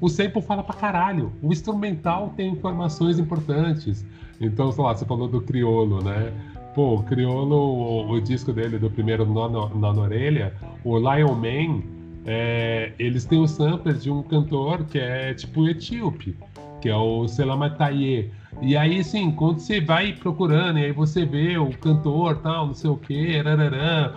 Speaker 2: o sample fala pra caralho. O instrumental tem informações importantes. Então, sei lá, você falou do Criolo, né? Pô, o Criolo, o, o disco dele, do primeiro na Orelha, o Lion Man, é, eles têm o sampler de um cantor que é tipo etíope, que é o Selamataye. E aí, assim, quando você vai procurando, e aí você vê o cantor, tal, não sei o quê, rararã,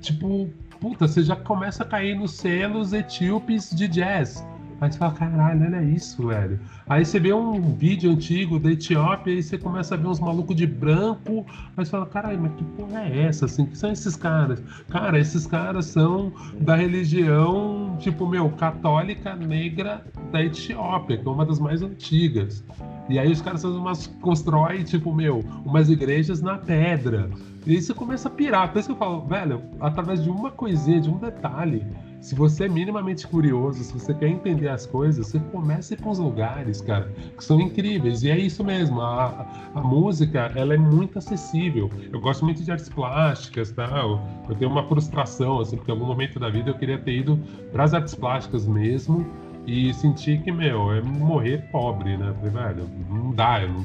Speaker 2: tipo, puta, você já começa a cair nos selos etíopes de jazz. Aí você fala, caralho, olha isso, velho. Aí você vê um vídeo antigo da Etiópia e você começa a ver uns malucos de branco. Aí você fala, caralho, mas que porra é essa? Assim, que são esses caras? Cara, esses caras são da religião, tipo, meu, católica negra da Etiópia, que é uma das mais antigas. E aí os caras fazem umas. constrói, tipo, meu, umas igrejas na pedra. E aí você começa a pirar. Por isso que eu falo, velho, através de uma coisinha, de um detalhe, se você é minimamente curioso, se você quer entender as coisas, você começa para uns lugares, cara, que são incríveis. E é isso mesmo, a, a música, ela é muito acessível. Eu gosto muito de artes plásticas, tá? Eu, eu tenho uma frustração, assim, porque em algum momento da vida eu queria ter ido para as artes plásticas mesmo e sentir que, meu, é morrer pobre, né? Falei, velho, não dá, eu não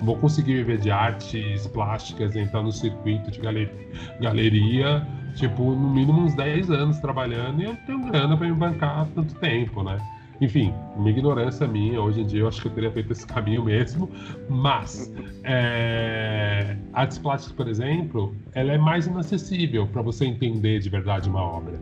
Speaker 2: vou conseguir viver de artes plásticas, entrar no circuito de galeria tipo, no mínimo uns 10 anos trabalhando e eu tenho grana para me bancar tanto tempo, né? Enfim, uma ignorância minha, hoje em dia eu acho que eu teria feito esse caminho mesmo, mas é, artes plásticas, por exemplo, ela é mais inacessível para você entender de verdade uma obra,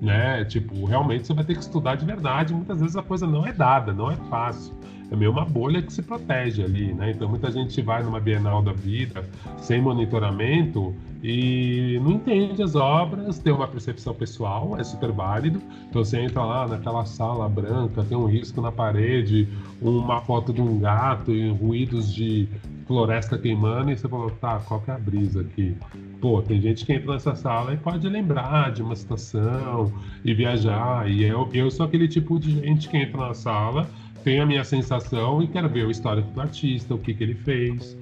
Speaker 2: né? Tipo, realmente você vai ter que estudar de verdade, muitas vezes a coisa não é dada, não é fácil é meio uma bolha que se protege ali, né? Então muita gente vai numa Bienal da vida sem monitoramento e não entende as obras, tem uma percepção pessoal, é super válido. Então você entra lá naquela sala branca, tem um risco na parede, uma foto de um gato e ruídos de floresta queimando, e você fala, tá, qual que é a brisa aqui? Pô, tem gente que entra nessa sala e pode lembrar de uma situação e viajar. E eu, eu sou aquele tipo de gente que entra na sala tenho a minha sensação e quero ver o histórico do artista, o que, que ele fez,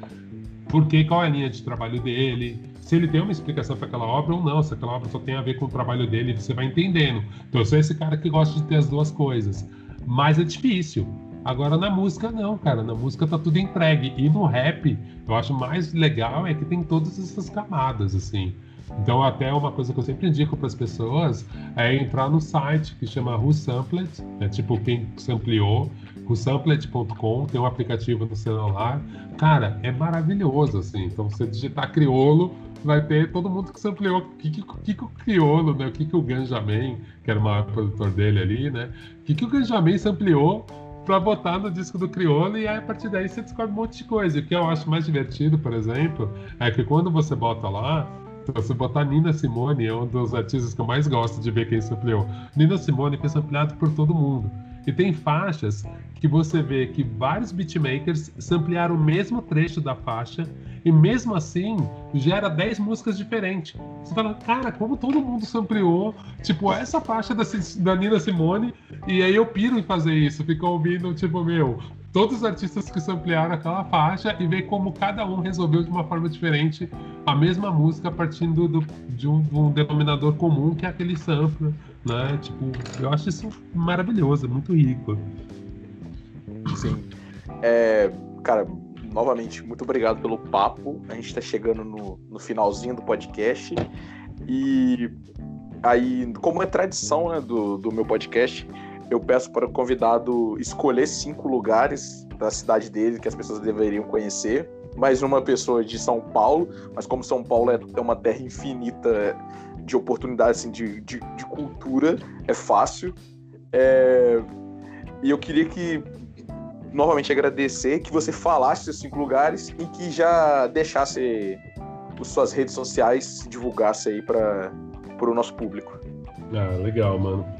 Speaker 2: por que, qual é a linha de trabalho dele, se ele tem uma explicação para aquela obra ou não, se aquela obra só tem a ver com o trabalho dele, você vai entendendo. Então eu sou esse cara que gosta de ter as duas coisas. Mas é difícil. Agora na música não, cara. Na música tá tudo entregue. E no rap, eu acho mais legal é que tem todas essas camadas, assim. Então, até uma coisa que eu sempre indico para as pessoas é entrar no site que chama Who Sampled, é tipo quem sampleou, whosampled.com, tem um aplicativo no celular. Cara, é maravilhoso, assim. Então, você digitar criolo, vai ter todo mundo que sampleou. O que, que, que, que o criolo, né? O que, que o Ganjamin, que era o maior produtor dele ali, né? O que, que o Ganjamin sampleou para botar no disco do Criolo e aí a partir daí você descobre um monte de coisa. O que eu acho mais divertido, por exemplo, é que quando você bota lá, se você botar Nina Simone, é um dos artistas que eu mais gosto de ver quem sampleou. Nina Simone foi sampleado por todo mundo. E tem faixas que você vê que vários beatmakers samplearam o mesmo trecho da faixa e mesmo assim gera 10 músicas diferentes. Você fala, cara, como todo mundo sampleou, tipo, essa faixa da, da Nina Simone, e aí eu piro em fazer isso, fico ouvindo, tipo, meu, todos os artistas que samplearam aquela faixa e ver como cada um resolveu de uma forma diferente a mesma música partindo do, de, um, de, um, denominador comum que é aquele sample, né? Tipo, eu acho isso maravilhoso, muito rico.
Speaker 1: Sim. É, cara, novamente, muito obrigado pelo papo. A gente está chegando no, no finalzinho do podcast. E aí, como é tradição né, do, do meu podcast, eu peço para o convidado escolher cinco lugares da cidade dele que as pessoas deveriam conhecer. Mais uma pessoa de São Paulo, mas como São Paulo é, é uma terra infinita de oportunidades assim, de, de, de cultura, é fácil. É... E eu queria que, novamente, agradecer que você falasse esses cinco lugares e que já deixasse as suas redes sociais, divulgasse aí para o nosso público.
Speaker 2: Ah, legal, mano.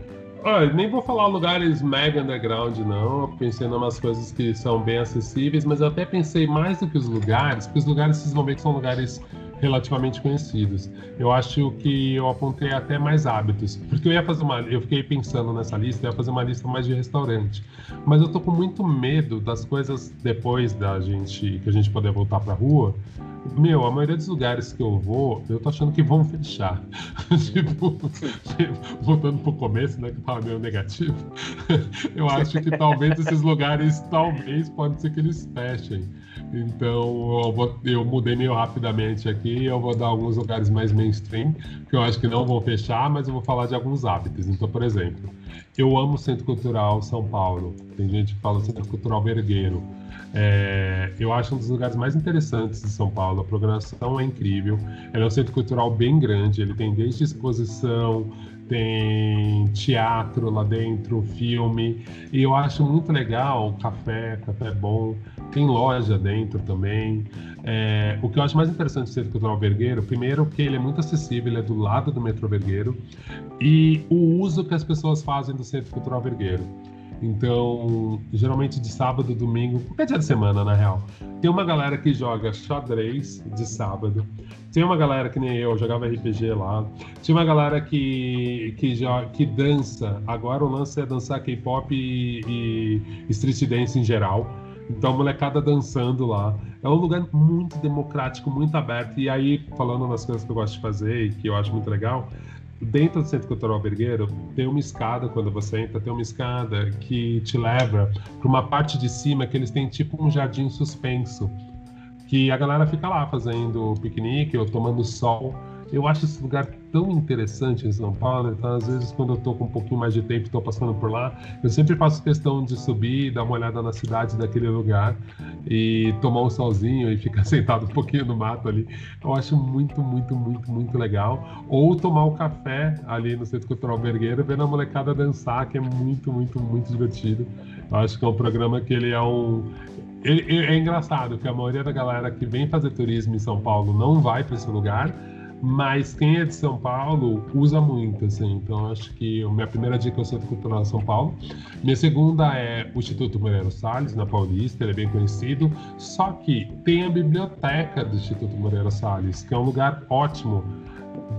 Speaker 2: Olha, nem vou falar lugares mega underground, não. Eu pensei em umas coisas que são bem acessíveis, mas eu até pensei mais do que os lugares, porque os lugares vocês vão ver que são lugares relativamente conhecidos. Eu acho que eu apontei até mais hábitos, porque eu ia fazer uma, eu fiquei pensando nessa lista, eu ia fazer uma lista mais de restaurante, mas eu tô com muito medo das coisas depois da gente que a gente poder voltar para rua, meu, a maioria dos lugares que eu vou, eu tô achando que vão fechar. tipo, voltando pro começo, né, que tava meio negativo, eu acho que talvez esses lugares, talvez, pode ser que eles fechem. Então, eu, vou, eu mudei meio rapidamente aqui, eu vou dar alguns lugares mais mainstream, que eu acho que não vão fechar, mas eu vou falar de alguns hábitos. Então, por exemplo, eu amo o Centro Cultural São Paulo. Tem gente que fala Centro Cultural Vergueiro. É, eu acho um dos lugares mais interessantes de São Paulo. A programação é incrível. Ele é um centro cultural bem grande. Ele tem desde exposição, tem teatro lá dentro, filme. E eu acho muito legal café, café bom. Tem loja dentro também. É, o que eu acho mais interessante do Centro Cultural Vergueiro, primeiro que ele é muito acessível, ele é do lado do metrô Vergueiro. E o uso que as pessoas fazem do Centro Cultural Vergueiro. Então, geralmente de sábado, domingo, qualquer dia de semana, na real. Tem uma galera que joga xadrez de sábado. Tem uma galera que nem eu, jogava RPG lá. Tinha uma galera que, que, joga, que dança. Agora o lance é dançar K-pop e, e street dance em geral. Então, a molecada dançando lá. É um lugar muito democrático, muito aberto. E aí, falando nas coisas que eu gosto de fazer e que eu acho muito legal, dentro do Centro Cultural Vergueiro tem uma escada, quando você entra, tem uma escada que te leva para uma parte de cima que eles têm tipo um jardim suspenso. Que a galera fica lá fazendo piquenique ou tomando sol. Eu acho esse lugar tão interessante em São Paulo, então às vezes quando eu tô com um pouquinho mais de tempo estou passando por lá, eu sempre faço questão de subir, dar uma olhada na cidade daquele lugar e tomar um solzinho e ficar sentado um pouquinho no mato ali. Eu acho muito, muito, muito, muito legal. Ou tomar o um café ali no Centro Cultural Vergueiro, vendo a molecada dançar, que é muito, muito, muito divertido. Eu acho que é um programa que ele é um é engraçado que a maioria da galera que vem fazer turismo em São Paulo não vai para esse lugar, mas quem é de São Paulo usa muito, assim. Então acho que a minha primeira dica é o Centro Cultural de São Paulo. Minha segunda é o Instituto Moreira Salles, na Paulista, ele é bem conhecido. Só que tem a biblioteca do Instituto Moreira Salles, que é um lugar ótimo.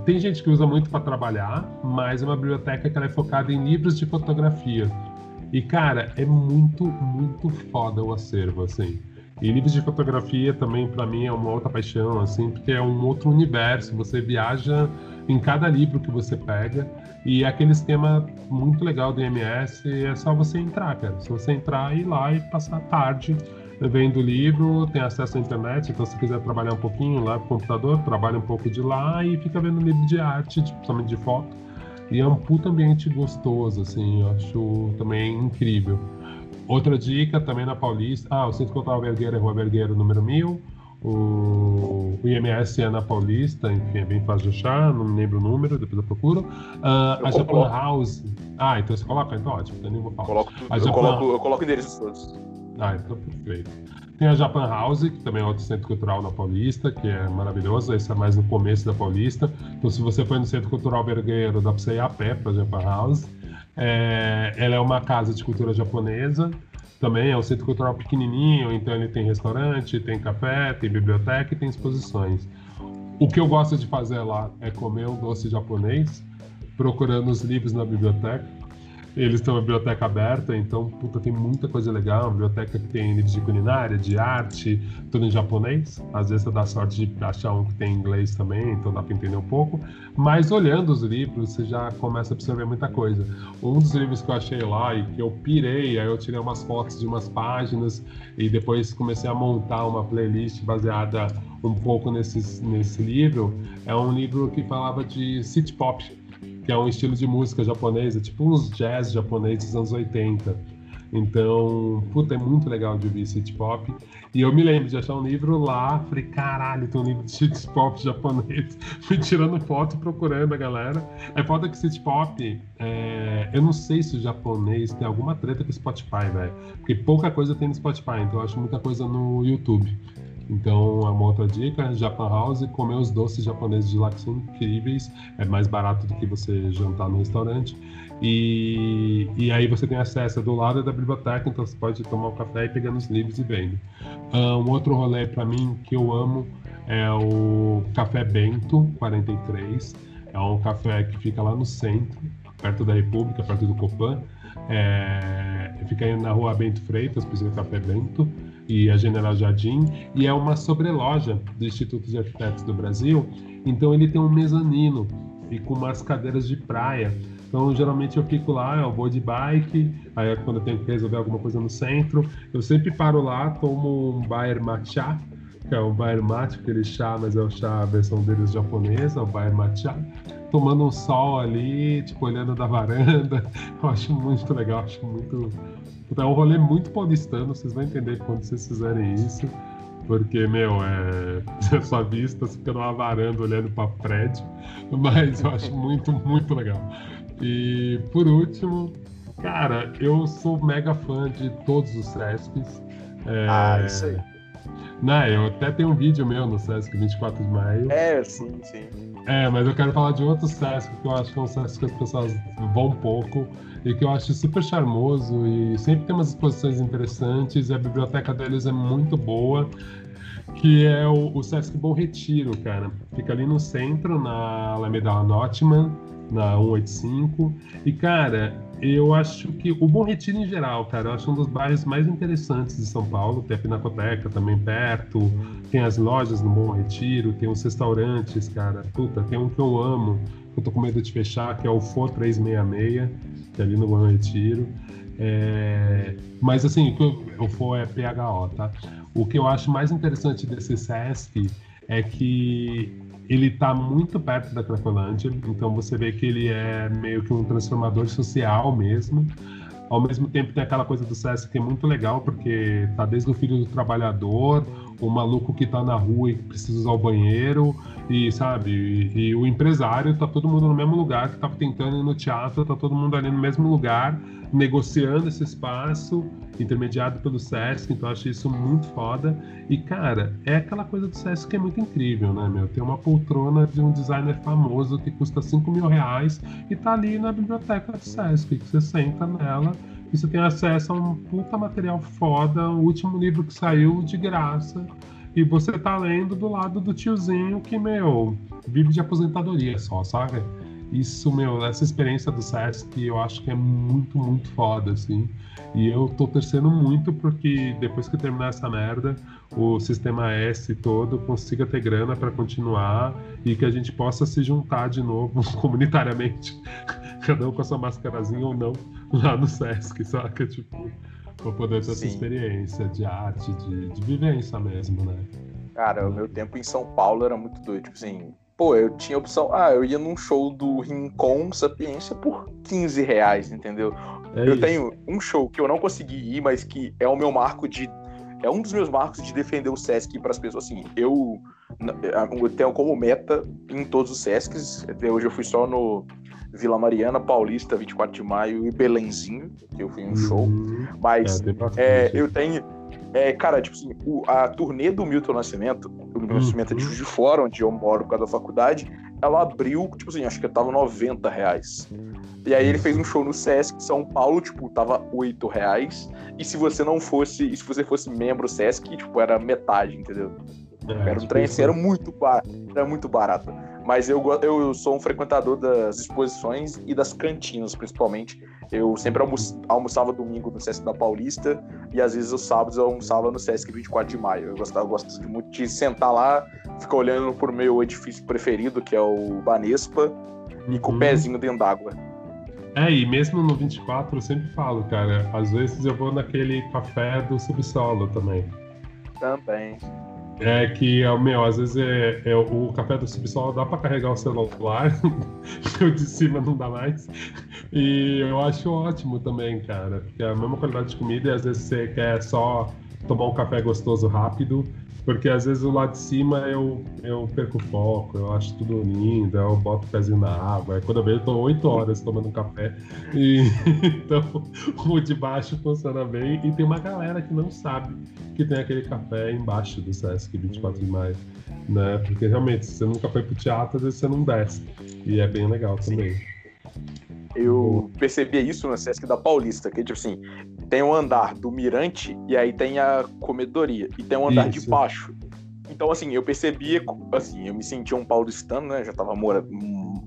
Speaker 2: Tem gente que usa muito para trabalhar, mas é uma biblioteca que é focada em livros de fotografia. E cara, é muito, muito foda o acervo, assim. E livros de fotografia também, para mim, é uma outra paixão, assim, porque é um outro universo. Você viaja em cada livro que você pega. E é aquele esquema muito legal do IMS, é só você entrar, cara. Se você entrar, ir lá e passar a tarde vendo o livro, tem acesso à internet, então se quiser trabalhar um pouquinho lá pro computador, trabalha um pouco de lá e fica vendo livro de arte, principalmente de foto. E é um puto ambiente gostoso, assim, eu acho também incrível. Outra dica também na Paulista. Ah, o Centro Cultural Vergueiro é Rua Vergueiro, número 1000. O, o IMS é na Paulista, enfim, é bem fácil de achar, não me lembro o número, depois eu procuro. Uh, eu a Japan House. Ah, então você coloca? Então ótimo, então nem vou falar.
Speaker 1: Coloco, eu, Japan... coloco, eu coloco endereços todos.
Speaker 2: Ah, então perfeito. Tem a Japan House, que também é outro centro cultural na Paulista, que é maravilhoso. Esse é mais no começo da Paulista. Então, se você for no Centro Cultural Vergueiro, dá para você ir a pé para a Japan House. É, ela é uma casa de cultura japonesa, também é um centro cultural pequenininho, então ele tem restaurante, tem café, tem biblioteca e tem exposições. O que eu gosto de fazer lá é comer um doce japonês, procurando os livros na biblioteca. Eles têm uma biblioteca aberta, então, puta, tem muita coisa legal. Uma biblioteca que tem livros de culinária, de arte, tudo em japonês. Às vezes você dá sorte de achar um que tem inglês também, então dá para entender um pouco. Mas olhando os livros, você já começa a absorver muita coisa. Um dos livros que eu achei lá e que eu pirei, aí eu tirei umas fotos de umas páginas e depois comecei a montar uma playlist baseada um pouco nesse, nesse livro, é um livro que falava de city pop que é um estilo de música japonesa, tipo uns jazz japoneses dos anos 80. Então, puta, é muito legal de ouvir city pop. E eu me lembro de achar um livro lá, falei, caralho, tem um livro de city pop japonês. Fui tirando foto procurando a galera. É foda que city pop, é... eu não sei se o japonês tem alguma treta com Spotify, velho. Porque pouca coisa tem no Spotify, então eu acho muita coisa no YouTube. Então, é uma outra dica, Japan House, comer os doces japoneses de lá que são incríveis, é mais barato do que você jantar no restaurante. E, e aí você tem acesso do lado da biblioteca, então você pode tomar um café e pegar nos livros e vendo. Ah, um outro rolê para mim que eu amo é o Café Bento 43. É um café que fica lá no centro, perto da República, perto do Copan. É, fica aí na rua Bento Freitas, precisa Café Bento. E a General Jardim, e é uma sobreloja do Instituto de Arquitetos do Brasil. Então ele tem um mezanino e com umas cadeiras de praia. Então, geralmente eu fico lá, eu vou de bike, aí quando eu tenho que resolver alguma coisa no centro, eu sempre paro lá, tomo um Bayer Matcha, que é um Bayer Mate, aquele chá, mas é o chá, a versão deles japonesa, o Bayer Matcha, tomando um sol ali, tipo, olhando da varanda. Eu acho muito legal, acho muito. É um rolê muito paulistano, vocês vão entender quando vocês fizerem isso. Porque, meu, é. Sua vista você fica numa varanda olhando para prédio. Mas eu acho muito, muito legal. E por último, cara, eu sou mega fã de todos os Sescs.
Speaker 1: É... Ah, isso aí.
Speaker 2: Não, eu até tenho um vídeo meu no Sesc 24 de maio.
Speaker 1: É, sim, sim.
Speaker 2: É, mas eu quero falar de outro Sesc que eu acho que é um Sesc que as pessoas vão pouco e que eu acho super charmoso e sempre tem umas exposições interessantes e a biblioteca deles é muito boa, que é o, o Sesc Bom Retiro, cara. Fica ali no centro, na Alameda Notman, na 185. E, cara, eu acho que o Bom Retiro em geral, cara, eu acho um dos bairros mais interessantes de São Paulo. Tem a Pinacoteca também perto, tem as lojas no Bom Retiro, tem os restaurantes, cara. Puta, tem um que eu amo, que eu tô com medo de fechar, que é o For 366, que é ali no Bom Retiro. É... Mas assim, o For é PHO, tá? O que eu acho mais interessante desse SESC é que ele está muito perto da Cracolândia, então você vê que ele é meio que um transformador social mesmo. Ao mesmo tempo tem aquela coisa do SESC que é muito legal, porque tá desde o filho do trabalhador, o maluco que tá na rua e precisa usar o banheiro, e sabe, e, e, o empresário, tá todo mundo no mesmo lugar, que tá tentando ir no teatro, tá todo mundo ali no mesmo lugar, negociando esse espaço, intermediado pelo Sesc, então acho isso muito foda. E, cara, é aquela coisa do Sesc que é muito incrível, né, meu? Tem uma poltrona de um designer famoso que custa 5 mil reais e tá ali na biblioteca do Sesc, que você senta nela e você tem acesso a um puta material foda, o último livro que saiu de graça. E você tá lendo do lado do tiozinho que, meu, vive de aposentadoria só, sabe? Isso, meu, essa experiência do Sesc eu acho que é muito, muito foda, assim. E eu tô torcendo muito porque depois que terminar essa merda, o sistema S todo consiga ter grana para continuar e que a gente possa se juntar de novo comunitariamente, cada um com a sua mascarazinha ou não, lá no Sesc, saca? Tipo, pra poder ter Sim. essa experiência de arte, de, de vivência mesmo, né?
Speaker 1: Cara, o meu tempo em São Paulo era muito doido, tipo assim, pô, eu tinha opção. Ah, eu ia num show do Rincon Sapiência por 15 reais, entendeu? É eu isso. tenho um show que eu não consegui ir, mas que é o meu marco de. É um dos meus marcos de defender o Sesc para as pessoas. Assim, eu, eu tenho como meta em todos os Sescs. Até hoje eu fui só no Vila Mariana, Paulista, 24 de maio e Belenzinho, que eu fui em um show. Uhum. Mas é, é, eu tenho é, cara, tipo assim, o, a turnê do Milton Nascimento, o Milton Nascimento é de Juiz de Fora, onde eu moro por causa da faculdade, ela abriu, tipo assim, acho que tava 90 reais. E aí ele fez um show no Sesc São Paulo, tipo, tava 8 reais. E se você não fosse, se você fosse membro Sesc, tipo, era metade, entendeu? É, era um tipo trem assim, era muito barato. Era muito barato. Mas eu, eu sou um frequentador das exposições e das cantinas, principalmente. Eu sempre almoçava domingo no Sesc da Paulista e às vezes os sábados eu almoçava no Sesc 24 de maio. Eu, gostava, eu gosto de muito de sentar lá, ficar olhando por meu edifício preferido, que é o Banespa, e com o uhum. pezinho dentro d'água.
Speaker 2: É, e mesmo no 24 eu sempre falo, cara, às vezes eu vou naquele café do subsolo também.
Speaker 1: Também.
Speaker 2: É que, é meu, às vezes é, é o café do subsolo dá para carregar o celular, o de cima não dá mais. E eu acho ótimo também, cara, porque é a mesma qualidade de comida e às vezes você quer só tomar um café gostoso rápido, porque às vezes o lado de cima eu, eu perco o foco, eu acho tudo lindo, eu boto o pezinho na água. Quando eu vejo, eu tô oito horas tomando um café. E, então o de baixo funciona bem. E tem uma galera que não sabe que tem aquele café embaixo do Sesc 24 de maio. Né? Porque realmente, se você nunca foi pro teatro, às vezes você não desce. E é bem legal também. Sim.
Speaker 1: Eu percebia isso no Sesc da Paulista, que tipo assim, tem um andar do mirante e aí tem a comedoria. E tem um andar Isso. de baixo. Então, assim, eu percebia, assim, eu me sentia um paulistano, né? Já tava mora,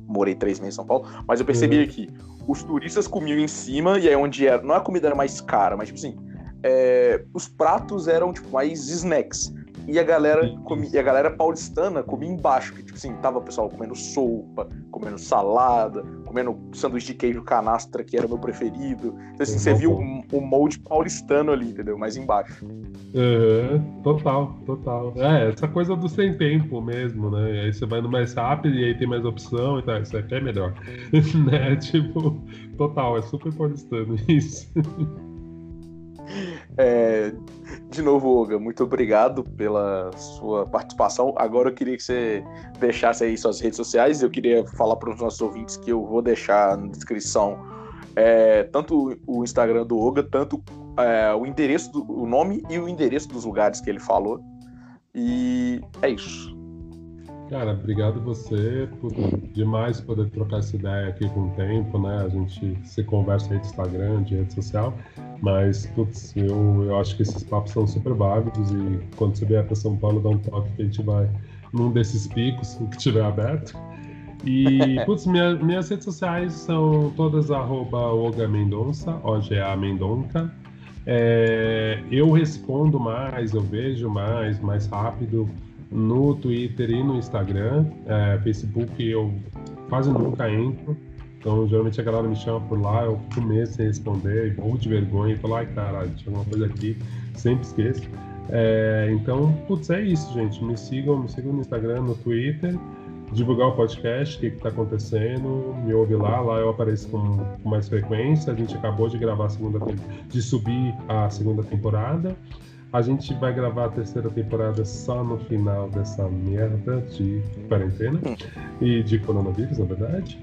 Speaker 1: morei três meses em São Paulo, mas eu percebia uhum. que os turistas comiam em cima e aí onde era, não é a comida era mais cara, mas tipo assim, é, os pratos eram tipo mais snacks. E a galera comia, e a galera paulistana comia embaixo, que tipo assim, tava o pessoal comendo sopa, comendo salada, comendo sanduíche de queijo canastra, que era o meu preferido. Então, assim, você viu o, o molde paulistano ali, entendeu? Mais embaixo.
Speaker 2: Uhum, total, total. É, essa coisa do sem tempo mesmo, né? Aí você vai no mais rápido e aí tem mais opção e tal. Isso aqui é melhor. né? Tipo, total, é super paulistano isso.
Speaker 1: É, de novo, Olga, muito obrigado pela sua participação. Agora eu queria que você deixasse aí suas redes sociais. Eu queria falar para os nossos ouvintes que eu vou deixar na descrição é, tanto o Instagram do Olga, tanto é, o endereço, do, o nome e o endereço dos lugares que ele falou. E é isso.
Speaker 2: Cara, obrigado você por demais poder trocar essa ideia aqui com o tempo, né? A gente se conversa aí de Instagram, de rede social, mas, putz, eu, eu acho que esses papos são super válidos e quando você vier para São Paulo, dá um toque que a gente vai num desses picos que estiver aberto. E, putz, minha, minhas redes sociais são todas arroba Oga Mendonça, O-G-A Mendonça. É, eu respondo mais, eu vejo mais, mais rápido no Twitter e no Instagram. É, Facebook eu quase nunca entro. Então, geralmente a galera me chama por lá, eu fico meses sem responder, morro de vergonha e falo, ai caralho, tinha alguma coisa aqui, sempre esqueço. É, então, putz, é isso, gente. Me sigam, me sigam no Instagram, no Twitter, divulgar o podcast, o que está acontecendo, me ouve lá, lá eu apareço com, com mais frequência. A gente acabou de gravar a segunda de subir a segunda temporada. A gente vai gravar a terceira temporada só no final dessa merda de quarentena hum. e de coronavírus, na verdade.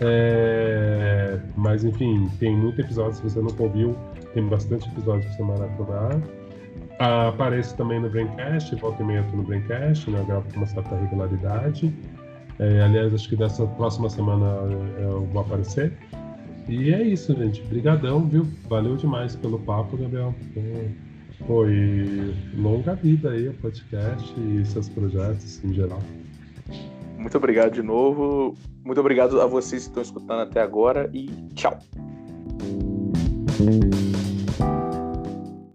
Speaker 2: É... Mas enfim, tem muito episódio. Se você não ouviu, tem bastante episódio pra você maratonar. Ah, apareço também no Braincast, volta e meia tô no Braincast, né? Eu gravo com uma certa regularidade. É, aliás, acho que dessa próxima semana é, eu vou aparecer. E é isso, gente. Obrigadão, viu? Valeu demais pelo papo, Gabriel. Foi longa vida aí o podcast e seus projetos em geral.
Speaker 1: Muito obrigado de novo. Muito obrigado a vocês que estão escutando até agora e tchau.